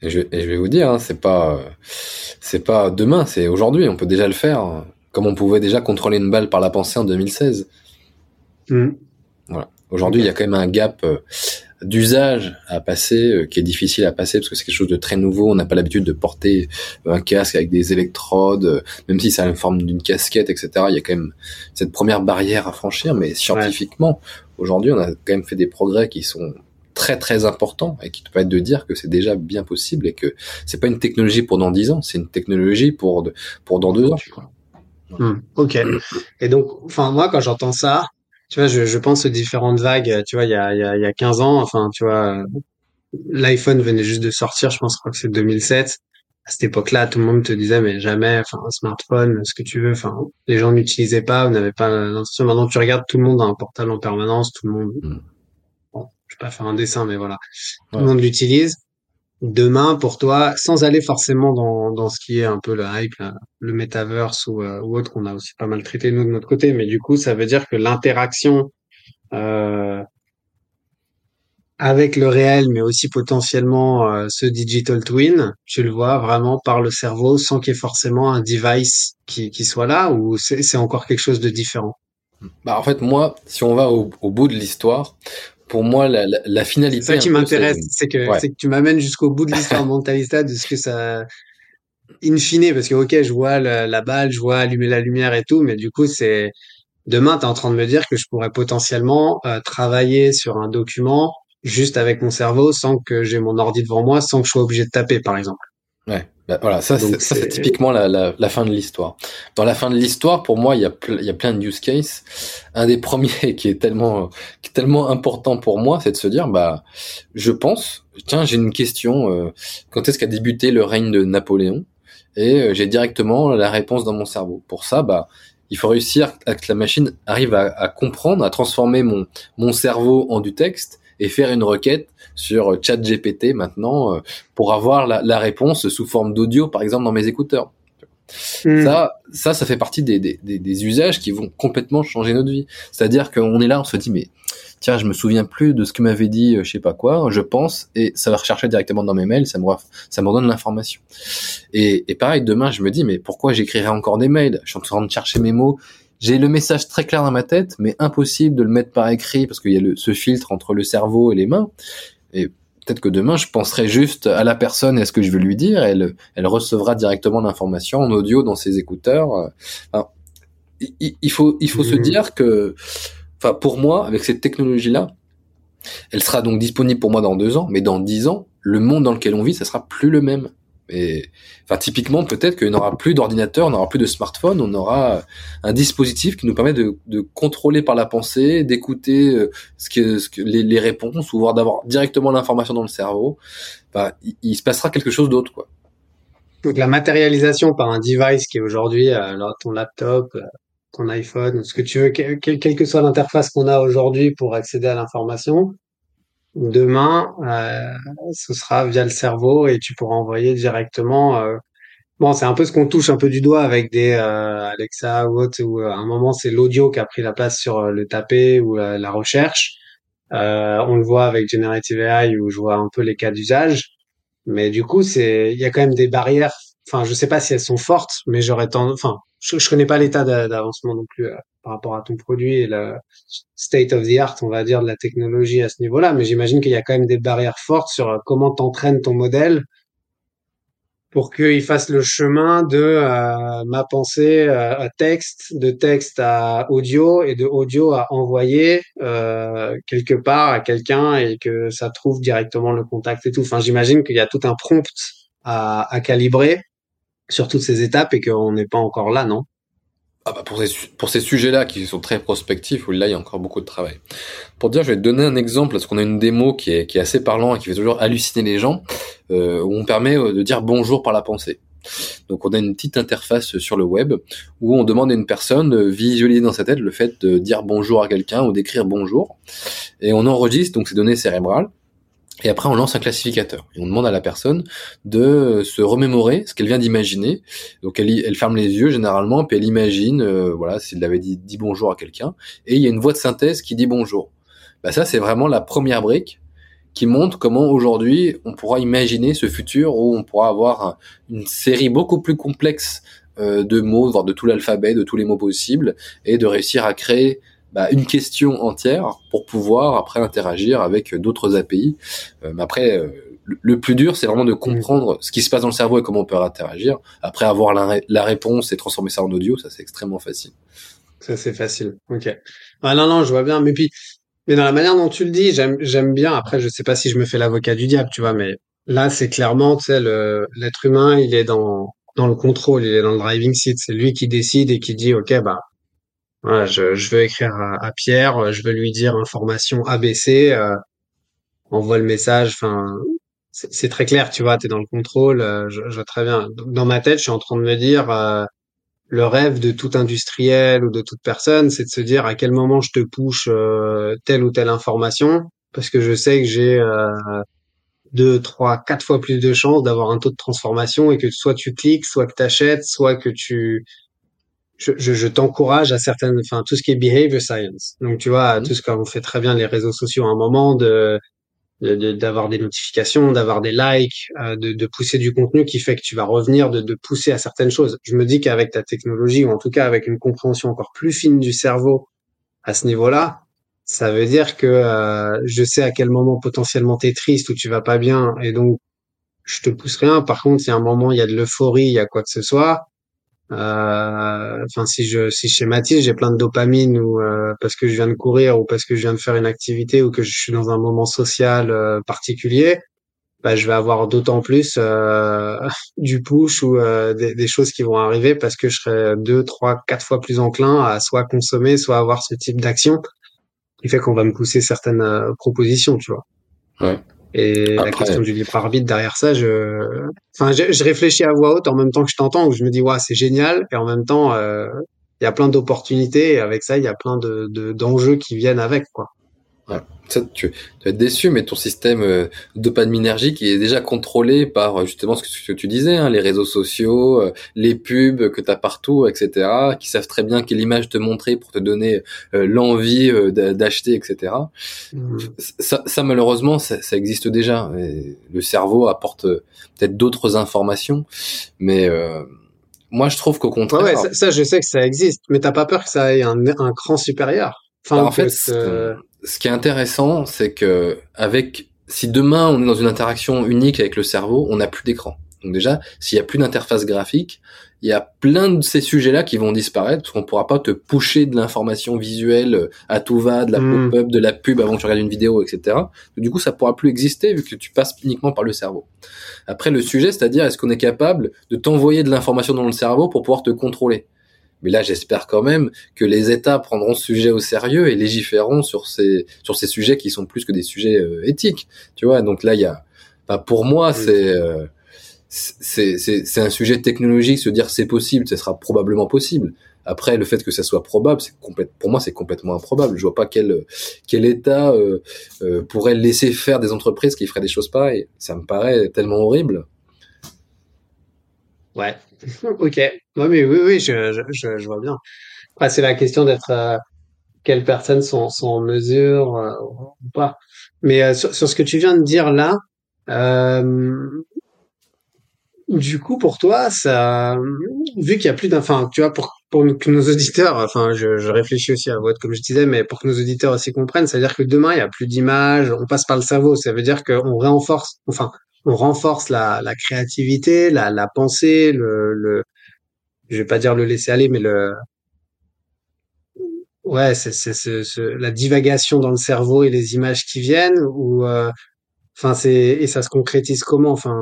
Et je, et je vais vous dire, hein, c'est pas, c'est pas demain, c'est aujourd'hui. On peut déjà le faire, comme on pouvait déjà contrôler une balle par la pensée en 2016. Mmh. Voilà. Aujourd'hui, il y a quand même un gap euh, d'usage à passer euh, qui est difficile à passer parce que c'est quelque chose de très nouveau. On n'a pas l'habitude de porter un casque avec des électrodes, euh, même si ça a la forme d'une casquette, etc. Il y a quand même cette première barrière à franchir, mais scientifiquement, aujourd'hui, on a quand même fait des progrès qui sont très très importants et qui te permettent de dire que c'est déjà bien possible et que c'est pas une technologie pour dans dix ans, c'est une technologie pour pour dans deux ans. Hmm, ok. Et donc, enfin moi quand j'entends ça, tu vois, je, je, pense aux différentes vagues. Tu vois, il y a, il y a, il y a 15 ans, enfin, tu vois, l'iPhone venait juste de sortir, je pense, je crois que c'est 2007. À cette époque-là, tout le monde te disait, mais jamais, enfin, un smartphone, ce que tu veux, enfin, les gens n'utilisaient pas, on n'avait pas l'intention. Maintenant, tu regardes, tout le monde a un portable en permanence, tout le monde, mm. bon, je vais pas faire un dessin, mais voilà. Tout le monde l'utilise demain pour toi, sans aller forcément dans, dans ce qui est un peu le hype, le metaverse ou, euh, ou autre qu'on a aussi pas mal traité nous de notre côté, mais du coup ça veut dire que l'interaction euh, avec le réel, mais aussi potentiellement euh, ce digital twin, tu le vois vraiment par le cerveau sans qu'il y ait forcément un device qui, qui soit là ou c'est encore quelque chose de différent? Bah en fait moi, si on va au, au bout de l'histoire, pour moi, la, la, la finalité. C'est ça qui m'intéresse, c'est que, c'est que tu m'amènes jusqu'au bout de l'histoire mentalista de ce que ça, in fine, parce que ok, je vois la, la, balle, je vois allumer la lumière et tout, mais du coup, c'est demain, tu es en train de me dire que je pourrais potentiellement euh, travailler sur un document juste avec mon cerveau, sans que j'ai mon ordi devant moi, sans que je sois obligé de taper, par exemple. Ouais. Bah, voilà, ça, c'est typiquement la, la, la, fin de l'histoire. Dans la fin de l'histoire, pour moi, il y, a il y a plein de use cases. Un des premiers qui est tellement, qui est tellement important pour moi, c'est de se dire, bah, je pense, tiens, j'ai une question. Euh, quand est-ce qu'a débuté le règne de Napoléon? Et euh, j'ai directement la réponse dans mon cerveau. Pour ça, bah, il faut réussir à que la machine arrive à, à comprendre, à transformer mon, mon cerveau en du texte et faire une requête sur ChatGPT maintenant euh, pour avoir la, réponse sous forme d'audio, par exemple, dans mes écouteurs. Hmm. Ça, ça, ça fait partie des, des, des, usages qui vont complètement changer notre vie. C'est-à-dire qu'on est là, on se dit, mais tiens, je me souviens plus de ce que m'avait dit, euh, je sais pas quoi, je pense, et ça va rechercher directement dans mes mails, ça me, ça me redonne l'information. Et, et pareil, demain, je me dis, mais pourquoi j'écrirai encore des mails? Je suis en train de chercher mes mots, j'ai le message très clair dans ma tête, mais impossible de le mettre par écrit parce qu'il y a le, ce filtre entre le cerveau et les mains. Et peut-être que demain, je penserai juste à la personne et à ce que je veux lui dire. elle, elle recevra directement l'information en audio dans ses écouteurs. Enfin, il, faut, il faut se mmh. dire que, enfin, pour moi, avec cette technologie-là, elle sera donc disponible pour moi dans deux ans, mais dans dix ans, le monde dans lequel on vit, ça sera plus le même. Et enfin, typiquement, peut-être qu'il n'aura plus d'ordinateur, on n'aura plus de smartphone, on aura un dispositif qui nous permet de, de contrôler par la pensée, d'écouter euh, ce que, ce que les, les, réponses, ou voir d'avoir directement l'information dans le cerveau. Enfin, il, se passera quelque chose d'autre, quoi. Donc la matérialisation par un device qui est aujourd'hui euh, ton laptop, euh, ton iPhone, ce que tu veux, quelle que soit l'interface qu'on a aujourd'hui pour accéder à l'information, Demain, euh, ce sera via le cerveau et tu pourras envoyer directement. Euh, bon, c'est un peu ce qu'on touche un peu du doigt avec des euh, Alexa ou autre. Où à un moment, c'est l'audio qui a pris la place sur le tapé ou la recherche. on le voit avec Generative AI où je vois un peu les cas d'usage. Mais du coup, c'est il y a quand même des barrières. Enfin, je sais pas si elles sont fortes, mais j'aurais tendance. Enfin, je, je connais pas l'état d'avancement non plus par rapport à ton produit et le state of the art, on va dire, de la technologie à ce niveau-là. Mais j'imagine qu'il y a quand même des barrières fortes sur euh, comment t'entraînes ton modèle pour qu'il fasse le chemin de euh, ma pensée euh, à texte, de texte à audio et de audio à envoyer quelque part à quelqu'un et que ça trouve directement le contact et tout. Enfin, j'imagine qu'il y a tout un prompt à calibrer sur toutes ces étapes et qu'on n'est pas encore là, non? Ah bah pour ces, pour ces sujets-là qui sont très prospectifs, où là il y a encore beaucoup de travail. Pour dire, je vais te donner un exemple, parce qu'on a une démo qui est, qui est assez parlant et qui fait toujours halluciner les gens, euh, où on permet euh, de dire bonjour par la pensée. Donc on a une petite interface sur le web où on demande à une personne de visualiser dans sa tête le fait de dire bonjour à quelqu'un ou d'écrire bonjour. Et on enregistre donc ces données cérébrales et après, on lance un classificateur. Et on demande à la personne de se remémorer ce qu'elle vient d'imaginer. Donc, elle, elle, ferme les yeux généralement, puis elle imagine, euh, voilà, s'il avait dit, dit bonjour à quelqu'un. Et il y a une voix de synthèse qui dit bonjour. Bah, ça, c'est vraiment la première brique qui montre comment aujourd'hui on pourra imaginer ce futur où on pourra avoir une série beaucoup plus complexe euh, de mots, voire de tout l'alphabet, de tous les mots possibles, et de réussir à créer bah, une question entière pour pouvoir après interagir avec d'autres API. Euh, mais après, euh, le plus dur, c'est vraiment de comprendre ce qui se passe dans le cerveau et comment on peut interagir. Après, avoir la, réponse et transformer ça en audio, ça c'est extrêmement facile. Ça c'est facile. Ok. Ah non non, je vois bien. Mais puis, mais dans la manière dont tu le dis, j'aime j'aime bien. Après, je sais pas si je me fais l'avocat du diable, tu vois, mais là c'est clairement, tu sais, l'être humain, il est dans dans le contrôle, il est dans le driving seat. C'est lui qui décide et qui dit, ok, bah je, veux écrire à, Pierre, je veux lui dire information ABC, euh, envoie le message. Enfin, c'est très clair, tu vois, tu dans le contrôle. Euh, je, je, vois très bien. Dans ma tête, je suis en train de me dire, euh, le rêve de tout industriel ou de toute personne, c'est de se dire à quel moment je te push euh, telle ou telle information, parce que je sais que j'ai deux, trois, quatre fois plus de chances d'avoir un taux de transformation et que soit tu cliques, soit que tu achètes, soit que tu je, je, je t'encourage à certaines, enfin tout ce qui est behavior science. Donc tu vois, mmh. tout ce qu'on fait très bien les réseaux sociaux à un moment de d'avoir des notifications, d'avoir des likes, euh, de, de, pousser du contenu qui fait que tu vas revenir, de, de pousser à certaines choses. Je me dis qu'avec ta technologie, ou en tout cas avec une compréhension encore plus fine du cerveau à ce niveau-là, ça veut dire que euh, je sais à quel moment potentiellement tu es triste ou tu vas pas bien, et donc je te pousse rien. Par contre, si à un moment il y a de l'euphorie, il y a quoi que ce soit, enfin, si je si je schématise, j'ai plein de dopamine ou euh, parce que je viens de courir ou parce que je viens de faire une activité ou que je suis dans un moment social euh, particulier. bah, je vais avoir d'autant plus euh, du push ou euh, des, des, choses qui vont arriver parce que je serai deux, trois, quatre fois plus enclin à soit consommer, soit avoir ce type d'action qui fait qu'on va me pousser certaines euh, propositions, tu vois. Ouais. Et la question du libre arbitre derrière ça, je, enfin, je, je, réfléchis à voix haute en même temps que je t'entends, où je me dis, ouais, c'est génial, et en même temps, il y a plein d'opportunités, et avec ça, il y a plein de d'enjeux qui viennent avec, quoi. Ouais. Ça, tu, tu, vas être déçu, mais ton système euh, dopaminergique est déjà contrôlé par euh, justement ce que, ce que tu disais, hein, les réseaux sociaux, euh, les pubs que tu as partout, etc., qui savent très bien quelle image te montrer pour te donner euh, l'envie d'acheter, etc. Mmh. Ça, ça, malheureusement, ça, ça, existe déjà. Et le cerveau apporte peut-être d'autres informations, mais moi, je trouve qu'au contraire... Ouais, ça, ça, je sais que ça existe, mais t'as pas peur que ça ait un, un cran supérieur? Enfin, bah, en fait, ce qui est intéressant, c'est que avec si demain on est dans une interaction unique avec le cerveau, on n'a plus d'écran. Donc déjà, s'il y a plus d'interface graphique, il y a plein de ces sujets-là qui vont disparaître parce qu'on pourra pas te pusher de l'information visuelle à tout va, de la hmm. pop-up, de la pub avant que tu regardes une vidéo, etc. Du coup, ça pourra plus exister vu que tu passes uniquement par le cerveau. Après, le sujet, c'est-à-dire est-ce qu'on est capable de t'envoyer de l'information dans le cerveau pour pouvoir te contrôler? Mais là, j'espère quand même que les États prendront ce sujet au sérieux et légiféreront sur ces sur ces sujets qui sont plus que des sujets euh, éthiques. Tu vois, donc là, il y a, bah, pour moi, euh, c'est c'est c'est un sujet technologique. Se dire c'est possible, ce sera probablement possible. Après, le fait que ça soit probable, c'est pour moi, c'est complètement improbable. Je vois pas quel quel État euh, euh, pourrait laisser faire des entreprises qui feraient des choses pareilles. Ça me paraît tellement horrible. Ouais, ok. Non, mais oui, oui, je, je, je vois bien. Après, c'est la question d'être euh, quelles personnes sont, sont en mesure euh, ou pas. Mais euh, sur, sur, ce que tu viens de dire là, du coup, pour toi, ça, vu qu'il y a plus d'enfants, tu vois, pour, pour que nos auditeurs, enfin, je, je réfléchis aussi à votre, comme je disais, mais pour que nos auditeurs aussi comprennent, ça veut dire que demain, il y a plus d'images, on passe par le cerveau, ça veut dire qu'on renforce, enfin, on renforce la, la créativité, la, la pensée, le, le, je vais pas dire le laisser aller, mais le, ouais, c'est, c'est, la divagation dans le cerveau et les images qui viennent, ou, euh, enfin, c'est, et ça se concrétise comment, enfin,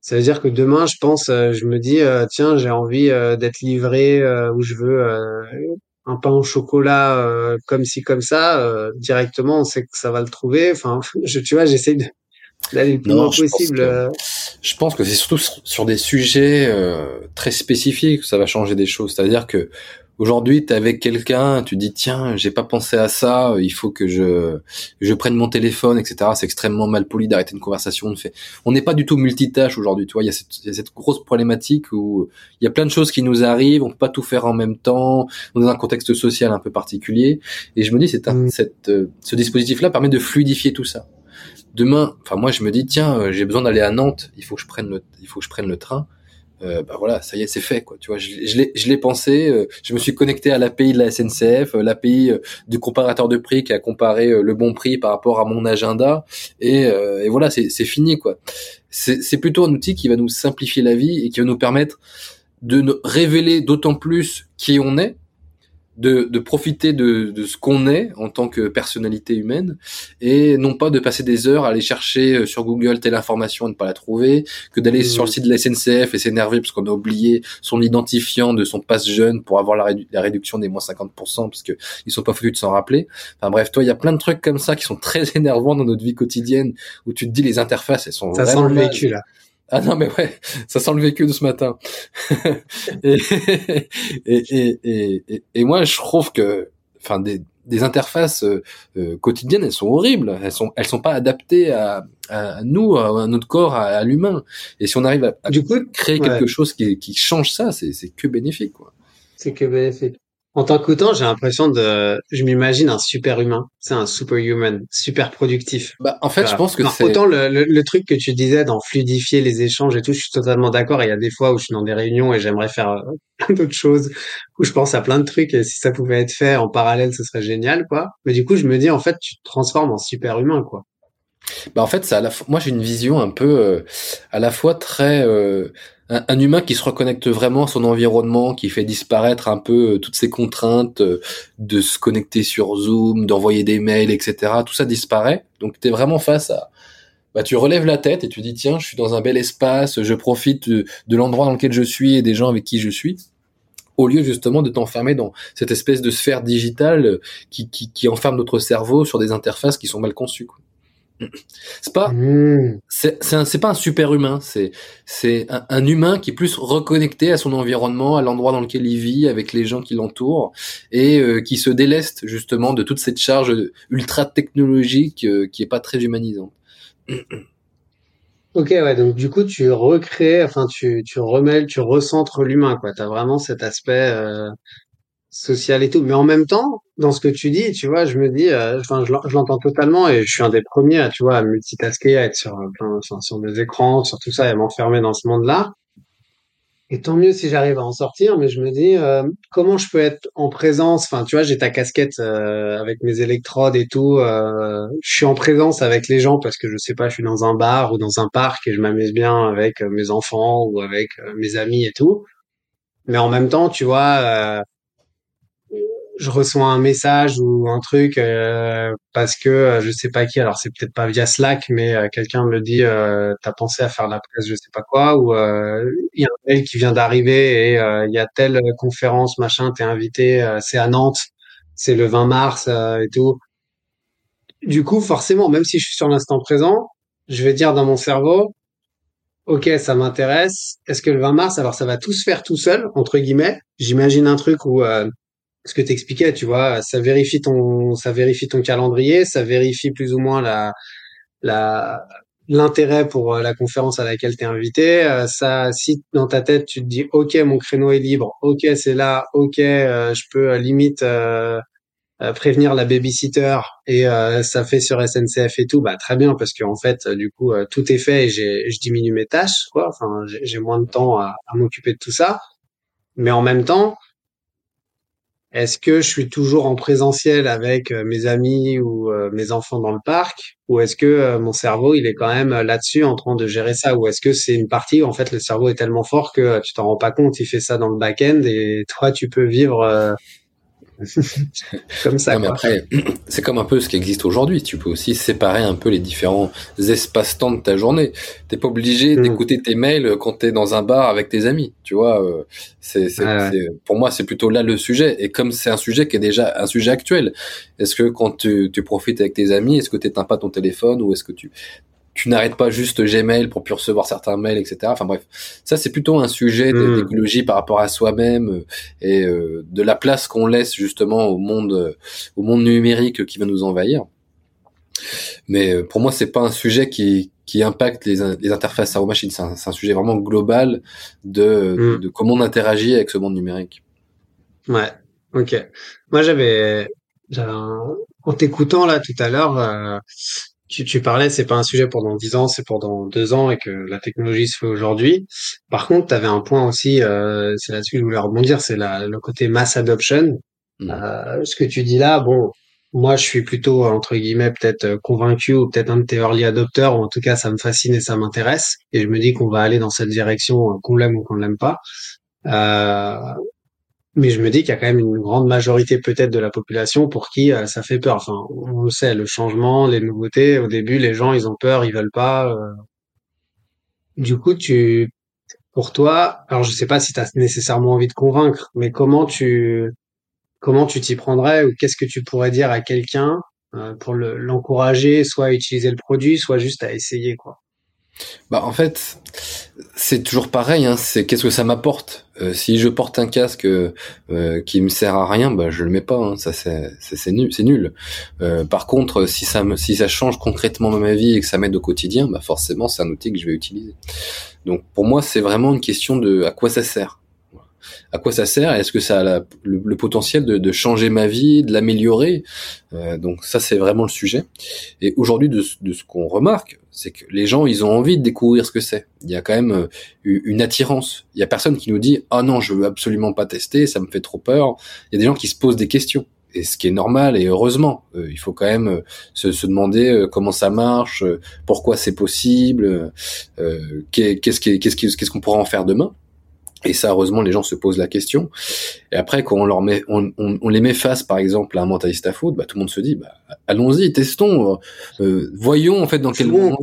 ça veut dire que demain, je pense, euh, je me dis, euh, tiens, j'ai envie d'être livré où je veux un pain au chocolat comme ci comme ça, directement, on sait que ça va le trouver. Enfin, je, tu vois, j'essaie de non, je possible. Pense que, euh. je pense que c'est surtout sur, des sujets euh, très spécifiques que ça va changer des choses. C'est-à-dire que aujourd'hui, tu es avec quelqu'un, tu dis tiens, j'ai pas pensé à ça, il faut que je je prenne mon téléphone, etc. C'est extrêmement mal poli d'arrêter une conversation. On fait, on n'est pas du tout multitâche aujourd'hui. Tu vois, il y, a cette, y a cette grosse problématique où il y a plein de choses qui nous arrivent, on peut pas tout faire en même temps, dans un contexte social un peu particulier. Et je me dis, c'est un, mm. cette, euh, ce dispositif-là permet de fluidifier tout ça demain, enfin moi je me dis tiens, euh, j'ai besoin d'aller à Nantes, il faut que je prenne le, il faut que je prenne le train. Euh, bah voilà, ça y est, c'est fait quoi. Tu vois, je, l'ai, je l'ai pensé. Euh, je me suis connecté à l'API de la SNCF, euh, l'API du comparateur de prix qui a comparé le bon prix par rapport à mon agenda, et, et voilà, c'est, c'est fini quoi. C'est, c'est plutôt un outil qui va nous simplifier la vie et qui va nous permettre de nous révéler d'autant plus qui on est de, de profiter de, de ce qu'on est en tant que personnalité humaine et non pas de passer des heures à aller chercher euh, sur Google telle information et ne pas la trouver, que d'aller mmh. sur le site de la SNCF et s'énerver parce qu'on a oublié son identifiant de son passe jeune pour avoir la, la réduction des moins 50% parce que ils sont pas foutus de s'en rappeler. Enfin bref, toi, il y a plein de trucs comme ça qui sont très énervants dans notre vie quotidienne où tu te dis les interfaces, elles sont ça vraiment sent le vécu là. Ah non mais ouais, ça sent le vécu de ce matin. et, et, et, et, moi je trouve que, enfin des, des interfaces euh, euh, quotidiennes, elles sont horribles. Elles sont, elles sont pas adaptées à, à nous, à, notre corps, à, l'humain. Et si on arrive à, du coup, créer quelque chose qui, qui change ça, c'est que bénéfique quoi. C'est que bénéfique. En tant qu'autant, j'ai l'impression de, je m'imagine un super humain. C'est un superhuman, super productif. Bah, en fait, je pense que c'est autant le, le, truc que tu disais dans fluidifier les échanges et tout, je suis totalement d'accord. Il y a des fois où je suis dans des réunions et j'aimerais faire euh, plein d'autres choses, où je pense à plein de trucs et si ça pouvait être fait en parallèle, ce serait génial, quoi. Mais du coup, je me dis, en fait, tu te transformes en super humain, quoi. Bah en fait, ça, moi j'ai une vision un peu euh, à la fois très euh, un, humain qui se reconnecte vraiment à son environnement, qui fait disparaître un peu euh, toutes ces contraintes euh, de se connecter sur Zoom, d'envoyer des mails, etc. Tout ça disparaît. Donc tu es vraiment face à bah, tu relèves la tête et tu dis tiens, je suis dans un bel espace, je profite de, l'endroit dans lequel je suis et des gens avec qui je suis au lieu justement de t'enfermer dans cette espèce de sphère digitale qui, qui, qui, enferme notre cerveau sur des interfaces qui sont mal conçues. Quoi. C'est pas, mmh. c'est pas un super humain, c'est c'est un, humain qui est plus reconnecté à son environnement, à l'endroit dans lequel il vit, avec les gens qui l'entourent, et euh, qui se déleste justement de toute cette charge ultra technologique euh, qui est pas très humanisante. Ok, ouais, donc du coup, tu recrées, enfin, tu, tu remets, tu recentres l'humain, quoi. T'as vraiment cet aspect euh, social et tout. Mais en même temps, dans ce que tu dis, tu vois, je me dis, euh, enfin, je, l'entends totalement et je suis un des premiers, tu vois, à multitasker, à être sur plein, enfin, sur des écrans, sur tout ça et à m'enfermer dans ce monde-là. Et tant mieux si j'arrive à en sortir, mais je me dis euh, comment je peux être en présence? Enfin, tu vois, j'ai ta casquette euh, avec mes électrodes et tout. Euh, je suis en présence avec les gens parce que je sais pas, je suis dans un bar ou dans un parc et je m'amuse bien avec mes enfants ou avec mes amis et tout. Mais en même temps, tu vois, je reçois un message ou un truc euh, parce que euh, je sais pas qui alors c'est peut-être pas via Slack mais euh, quelqu'un me dit euh, t'as pensé à faire la presse je sais pas quoi ou il y a un mail qui vient d'arriver et il y a telle conférence machin t'es invité c'est à Nantes c'est le 20 mars et tout. Du coup forcément même si je suis sur l'instant présent je vais dire dans mon cerveau ok ça m'intéresse est-ce que le 20 mars alors ça va tout se faire tout seul entre guillemets? J'imagine un truc où ce que t'expliquais, tu vois, ça vérifie ton, ça vérifie ton calendrier, ça vérifie plus ou moins la, la, l'intérêt pour euh, la conférence à laquelle tu es invité. Euh, ça, si dans ta tête tu te dis, ok, mon créneau est libre, ok, c'est là, ok, euh, je peux limite prévenir la babysitter et ça fait sur SNCF et tout, bah très bien parce qu'en fait, du coup, tout est fait et je diminue mes tâches, quoi. Enfin, j'ai moins de temps à m'occuper de tout ça. Mais en même temps, est-ce que je suis toujours en présentiel avec euh, mes amis ou euh, mes enfants dans le parc? Ou est-ce que euh, mon cerveau il est quand même là-dessus en train de gérer ça? Ou est-ce que c'est une partie où en fait le cerveau est tellement fort que tu t'en rends pas compte, il fait ça dans le back-end et toi tu peux vivre comme ça. après, c'est comme un peu ce qui existe aujourd'hui. Tu peux aussi séparer un peu les différents espaces-temps de ta journée. T'es pas obligé hmm. d'écouter tes mails quand t'es dans un bar avec tes amis. Tu vois, euh, c'est, pour moi, c'est plutôt là le sujet. Et comme c'est un sujet qui est déjà un sujet actuel, est-ce que quand tu, tu profites avec tes amis, est-ce que t'éteins pas ton téléphone ou est-ce que tu tu n'arrêtes pas juste Gmail pour plus recevoir certains mails, etc. Enfin bref, ça c'est plutôt un sujet hmm. d'écologie par rapport à soi-même euh, et euh, de la place qu'on laisse justement au monde, euh, au monde numérique qui va nous envahir. Mais pour moi, c'est pas un sujet qui, qui impacte les, les interfaces cerveau-machine. C'est un, un, sujet vraiment global de, hmm. de comment on interagit avec ce monde numérique. Ouais, ok. Moi, j'avais, en t'écoutant là tout à l'heure, tu, tu parlais, c'est pas un sujet pour dans 10 ans, c'est pour dans 2 ans et que la technologie se fait aujourd'hui. Par contre, tu avais un point aussi, euh, c'est là-dessus que je voulais rebondir, c'est le côté mass adoption. Mmh. Euh, ce que tu dis là, bon, moi je suis plutôt entre guillemets peut-être euh, convaincu ou peut-être un de tes early adopters, ou en tout cas ça me fascine et ça m'intéresse. Et je me dis qu'on va aller dans cette direction, euh, qu'on l'aime ou qu'on l'aime pas. Euh, mais je me dis qu'il y a quand même une grande majorité peut-être de la population pour qui euh, ça fait peur. Enfin, on le sait, le changement, les nouveautés, au début, les gens, ils ont peur, ils veulent pas. Euh. Du coup, tu, pour toi, alors je sais pas si tu as nécessairement envie de convaincre, mais comment tu, comment tu t'y prendrais ou qu'est-ce que tu pourrais dire à quelqu'un euh, pour l'encourager, soit à utiliser le produit, soit juste à essayer, quoi? Bah en fait, c'est toujours pareil. Hein, c'est qu'est-ce que ça m'apporte? Euh, si je porte un casque euh, qui me sert à rien, bah je le mets pas. Hein, ça c'est c'est nul. Euh, par contre, si ça me si ça change concrètement ma vie et que ça m'aide au quotidien, bah forcément c'est un outil que je vais utiliser. Donc pour moi, c'est vraiment une question de à quoi ça sert à quoi ça sert Est-ce que ça a le, potentiel de, changer ma vie, de l'améliorer? Euh, Donc ça, c'est vraiment le sujet. Et aujourd'hui, de, ce qu'on remarque, c'est que les gens, ils ont envie de découvrir ce que c'est. Il y a quand même euh, une attirance. Il y a personne qui nous dit ah non, je veux absolument pas tester, ça me fait trop peur. Il y a des gens qui se posent des questions et ce qui est normal et heureusement. Euh, il faut quand même se, demander comment ça marche, pourquoi c'est possible, qu'est-ce qu'on pourra en faire demain. Et ça, heureusement, les gens se posent la question. Et après, quand on leur met, on, on, les met face, par exemple, à un mentaliste à faute, bah, tout le monde se dit, bah, allons-y, testons, euh, voyons en fait dans quel monde,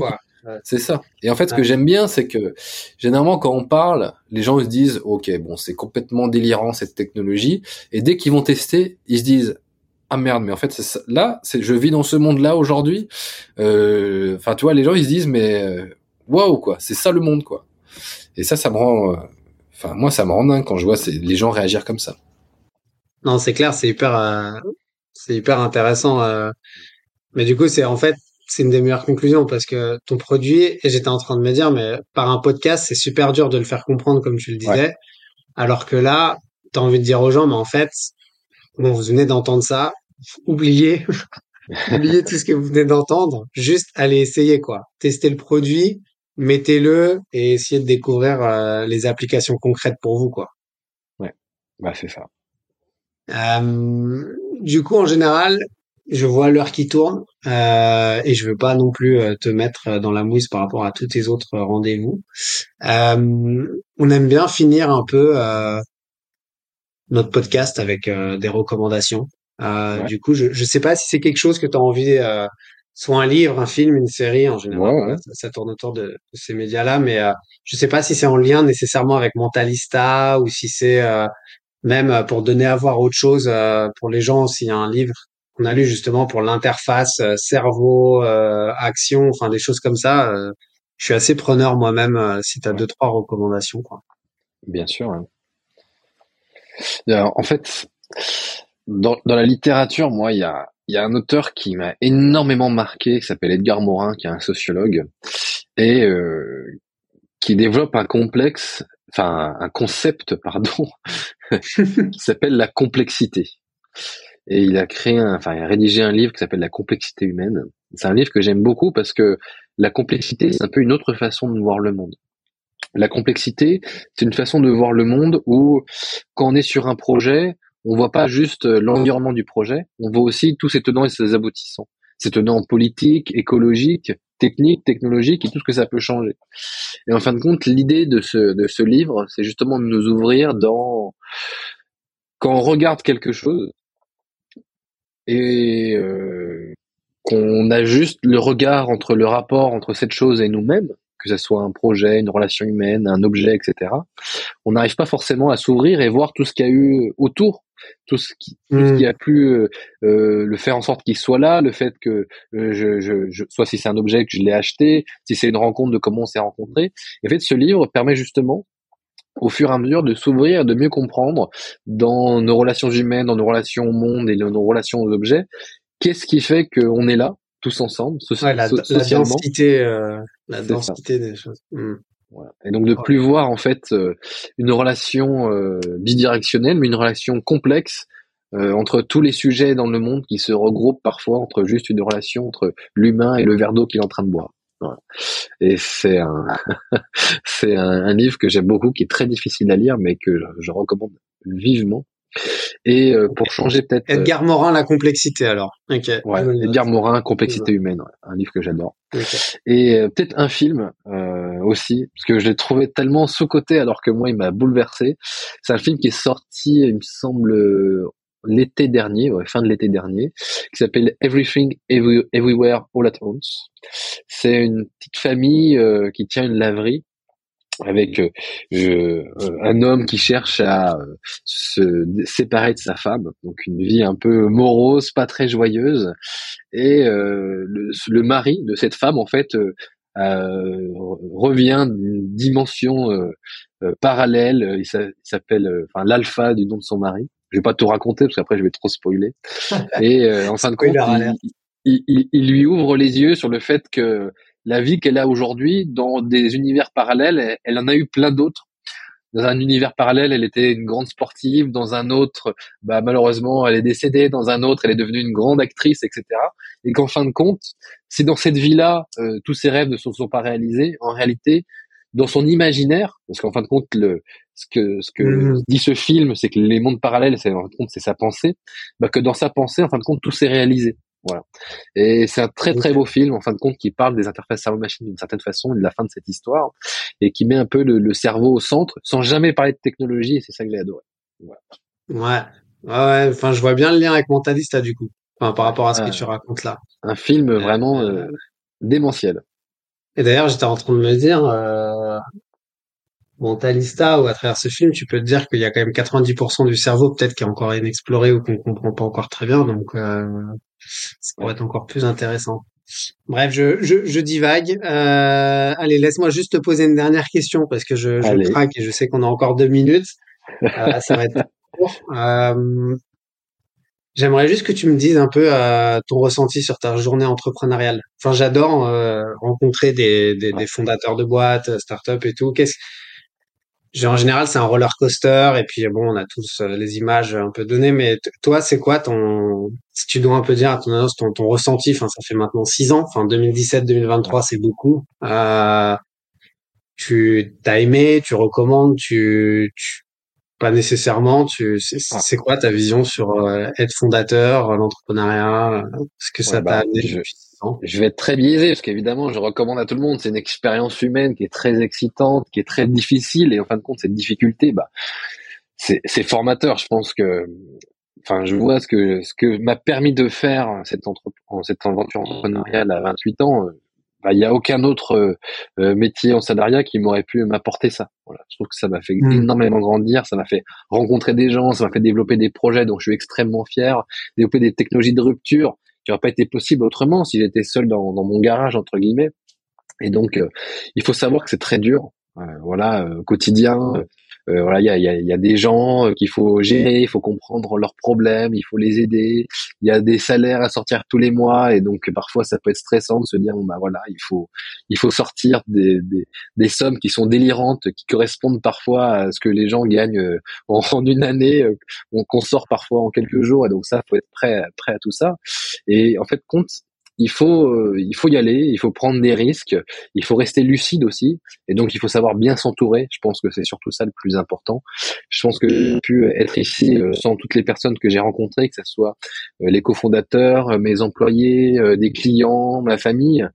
C'est ça. Et en fait, ce que j'aime bien, c'est que généralement, quand on parle, les gens se disent, ok, bon, c'est complètement délirant cette technologie, et dès qu'ils vont tester, ils se disent, ah merde, mais en fait, là, c'est, je vis dans ce monde-là aujourd'hui. Euh, enfin, tu vois, les gens ils se disent, mais euh, waouh, quoi, c'est ça le monde, quoi. Et ça, ça me rend, euh, enfin, moi, ça me rend dingue quand je vois les gens réagir comme ça. Non, c'est clair, c'est hyper, c'est hyper intéressant. mais du coup, c'est en fait, c'est une des meilleures conclusions parce que ton produit, et j'étais en train de me dire, mais par un podcast, c'est super dur de le faire comprendre comme tu le disais. Alors que là, tu as envie de dire aux gens, mais en fait, bon, vous venez d'entendre ça, oubliez, oubliez tout ce que vous venez d'entendre, juste allez essayer quoi. Testez le produit, mettez-le et essayez de découvrir euh, les applications concrètes pour vous quoi. Ouais, bah c'est ça. Euh, du coup, en général, je vois l'heure qui tourne euh, et je veux pas non plus euh, te mettre dans la mouise par rapport à tous tes autres rendez-vous. Euh, on aime bien finir un peu notre podcast avec des recommandations. Du coup, je je sais pas si c'est quelque chose que tu as envie, soit un livre, un film, une série en général. Ça, tourne autour de, ces médias-là, mais je sais pas si c'est en lien nécessairement avec Mentalista ou si c'est même pour donner à voir autre chose pour les gens s'il y a un livre on a lu justement pour l'interface euh, cerveau euh, action enfin des choses comme ça euh, je suis assez preneur moi-même si tu as deux trois recommandations quoi. Bien sûr en fait dans, la littérature moi il y a il y a un auteur qui m'a énormément marqué qui s'appelle Edgar Morin qui est un sociologue et qui développe un complexe enfin un concept pardon qui s'appelle la complexité et il a créé, un, enfin, il a rédigé un livre qui s'appelle La complexité humaine. C'est un livre que j'aime beaucoup parce que la complexité, c'est un peu une autre façon de voir le monde. La complexité, c'est une façon de voir le monde où, quand on est sur un projet, on voit pas juste l'environnement du projet, on voit aussi tous ses tenants et ses aboutissants. Ses tenants politiques, écologiques, techniques, technologiques et tout ce que ça peut changer. Et en fin de compte, l'idée de ce, de ce livre, c'est justement de nous ouvrir dans, quand on regarde quelque chose, et euh, qu'on ajuste le regard entre le rapport entre cette chose et nous-mêmes, que ce soit un projet, une relation humaine, un objet, etc. On n'arrive pas forcément à s'ouvrir et voir tout ce qu'il y a eu autour, tout ce qui, tout ce qui mmh. a pu euh, euh, le faire en sorte qu'il soit là, le fait que euh, je, je, je, soit si c'est un objet que je l'ai acheté, si c'est une rencontre de comment on s'est rencontré. Et en fait, ce livre permet justement au fur et à mesure de s'ouvrir, de mieux comprendre dans nos relations humaines, dans nos relations au monde et nos relations aux objets, qu'est-ce qui fait qu'on est là tous ensemble, ouais, la, la, densité, euh, la densité des choses. Mmh. Voilà. Et donc de plus voir en fait euh, une relation euh, bidirectionnelle, mais une relation complexe euh, entre tous les sujets dans le monde qui se regroupent parfois entre juste une relation entre l'humain et le verre d'eau qu'il est en train de boire. Et c'est un, c'est un, livre que j'aime beaucoup, qui est très difficile à lire, mais que je, recommande vivement. Et euh, pour changer peut-être. Euh, Edgar Morin, la complexité alors. Ok. Ouais. Edgar Morin, complexité humaine, un livre que j'adore. Et euh, peut-être un film aussi, parce que je l'ai trouvé tellement sous côté alors que moi il m'a bouleversé. C'est un film qui est sorti, il me semble, l'été dernier, ouais, fin de l'été dernier, qui s'appelle Everything Everywhere All at Once. C'est une petite famille euh, qui tient une laverie avec euh, euh, un homme qui cherche à se séparer de sa femme, donc une vie un peu morose, pas très joyeuse, et le, le, mari de cette femme en fait revient d'une dimension parallèle, il s'appelle enfin l'alpha du nom de son mari, je vais pas tout raconter parce qu'après je vais trop spoiler. Et euh, en fin de compte, il, il, il, lui ouvre les yeux sur le fait que la vie qu'elle a aujourd'hui dans des univers parallèles, elle, en a eu plein d'autres. Dans un univers parallèle, elle était une grande sportive. Dans un autre, bah, malheureusement, elle est décédée. Dans un autre, elle est devenue une grande actrice, etc. Et qu'en fin de compte, si dans cette vie-là, euh, tous ses rêves ne se sont pas réalisés, en réalité, dans son imaginaire, parce qu'en fin de compte, le, ce que, ce que mmh. dit ce film, c'est que les mondes parallèles, c'est en fin de compte, c'est sa pensée, bah que dans sa pensée, en fin de compte, tout s'est réalisé. Voilà. Et c'est un très très beau film, en fin de compte, qui parle des interfaces cerveau-machine d'une certaine façon, de la fin de cette histoire, et qui met un peu le, cerveau au centre, sans jamais parler de technologie, et c'est ça que j'ai adoré. Voilà. Ouais. Ouais, enfin, je vois bien le lien avec Mentalista, du coup. Enfin, par rapport à ce que tu racontes là. Un film vraiment euh, démentiel. Et d'ailleurs, j'étais en train de me dire, euh, Mentalista ou à travers ce film, tu peux te dire qu'il y a quand même 90% du cerveau peut-être qui est encore inexploré ou qu'on comprend pas encore très bien. Donc, euh, ça pourrait être encore plus intéressant. Bref, je, je, je divague. Euh, allez, laisse-moi juste te poser une dernière question parce que je, je craque et je sais qu'on a encore deux minutes. Euh, ça va être court. Euh, J'aimerais juste que tu me dises un peu ton ressenti sur ta journée entrepreneuriale. Enfin, j'adore rencontrer des, des, des, fondateurs de boîtes, startups et tout. Qu'est-ce en général, c'est un roller coaster et puis bon, on a tous euh, les images un peu données. Mais toi, c'est quoi ton, si tu dois un peu dire à ton annonce ton, ton ressenti. Enfin, ça fait maintenant six ans. Enfin, 2017-2023, c'est beaucoup. Euh, tu t'as aimé, tu recommandes, tu, tu pas nécessairement. Tu, c'est quoi ta vision sur euh, être fondateur, l'entrepreneuriat, ce que ça t'a bah, amené je vais être très biaisé parce qu'évidemment, je recommande à tout le monde. C'est une expérience humaine qui est très excitante, qui est très difficile, et en fin de compte, cette difficulté, bah, c'est formateur. Je pense que, enfin, je vois ce que ce que m'a permis de faire cette cette aventure entrepreneuriale à 28 ans. Bah, il n'y a aucun autre euh, métier en salariat qui m'aurait pu m'apporter ça. Voilà, je trouve que ça m'a fait mmh. énormément grandir, ça m'a fait rencontrer des gens, ça m'a fait développer des projets dont je suis extrêmement fier, développer des technologies de rupture qui n'aurait pas été possible autrement si j'étais seul dans, dans, mon garage entre guillemets. Et donc, euh, il faut savoir que c'est très dur. Euh, voilà, euh, voilà, il y a, y, a, y a, des gens qu'il faut gérer, il faut comprendre leurs problèmes, il faut les aider. Il y a des salaires à sortir tous les mois et donc parfois ça peut être stressant de se dire bon bah voilà, il faut il faut sortir des, des, des sommes qui sont délirantes, qui correspondent parfois à ce que les gens gagnent en, en une année, qu'on sort parfois en quelques jours et donc ça faut être prêt prêt à tout ça. Et en fait, compte, il faut, euh, il faut y aller, il faut prendre des risques, il faut rester lucide aussi, et donc il faut savoir bien s'entourer. Je pense que c'est surtout ça le plus important. Je pense que j'ai pu être ici euh, sans toutes les personnes que j'ai rencontrées, que ce soit euh, les cofondateurs, mes employés, des clients, ma famille,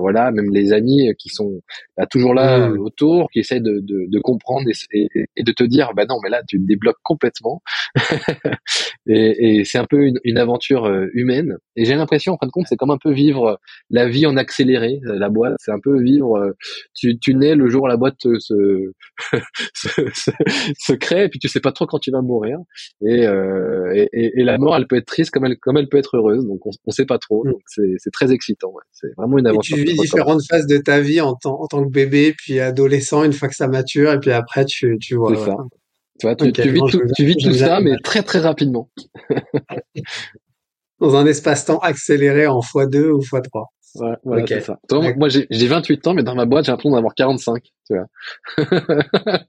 voilà, même les amis qui sont bah, toujours là mmh. autour, qui essaient de, de, de comprendre et, et, de te dire, bah non, mais là tu te débloques complètement. et, et c'est un peu une, une aventure humaine. Et j'ai l'impression, en fin de compte, c'est comme un peu vivre la vie en accéléré. Euh, la boîte, c'est un peu vivre. Tu, tu nais le jour où la boîte se, se, se, crée, et puis tu sais pas trop quand tu vas mourir. Et, euh, et, et, la mort, elle peut être triste comme elle, comme elle peut être heureuse. Donc on, on sait pas trop. Donc c'est très excitant. Ouais. C'est vraiment une aventure tu vis différentes phases de ta vie en, en, tant que bébé, puis adolescent, une fois que ça mature, et puis après, tu, tu vois. Tu, vois, tu, tu, vis tout, tu vis tout ça, mais très très rapidement. Dans un espace-temps accéléré en x2 ou x3. Ouais, voilà, c'est ça. moi, j'ai 28 ans, mais dans ma boîte, j'ai l'impression d'en avoir 45, tu vois.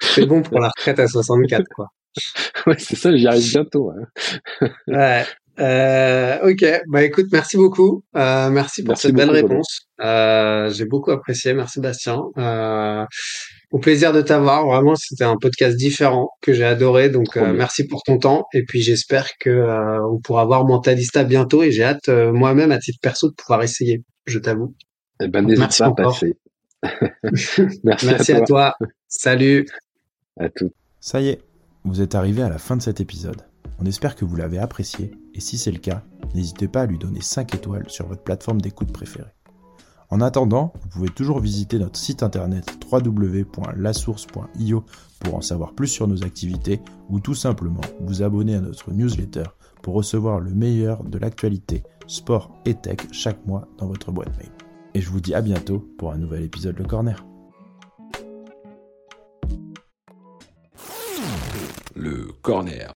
c'est bon pour la retraite à 64, quoi. ouais, c'est ça, j'y arrive bientôt. Ouais. ouais. Euh, ok, bah écoute, merci beaucoup. Euh, merci pour cette belle réponse. Euh, J'ai beaucoup apprécié. Merci Bastien. Euh, au plaisir de t'avoir. Vraiment, c'était un podcast différent que j'ai adoré. Donc euh, merci pour ton temps. Et puis j'espère que euh, on pourra voir Mentalista bientôt. Et j'ai hâte moi-même à titre perso de pouvoir essayer. Je t'avoue. Eh ben, n'hésite pas à passer. merci, merci à, toi. à toi. Salut. À tout. Ça y est, vous êtes arrivé à la fin de cet épisode. On espère que vous l'avez apprécié et si c'est le cas, n'hésitez pas à lui donner 5 étoiles sur votre plateforme d'écoute préférée. En attendant, vous pouvez toujours visiter notre site internet www.lasource.io pour en savoir plus sur nos activités ou tout simplement vous abonner à notre newsletter pour recevoir le meilleur de l'actualité sport et tech chaque mois dans votre boîte mail. Et je vous dis à bientôt pour un nouvel épisode Le Corner. Le Corner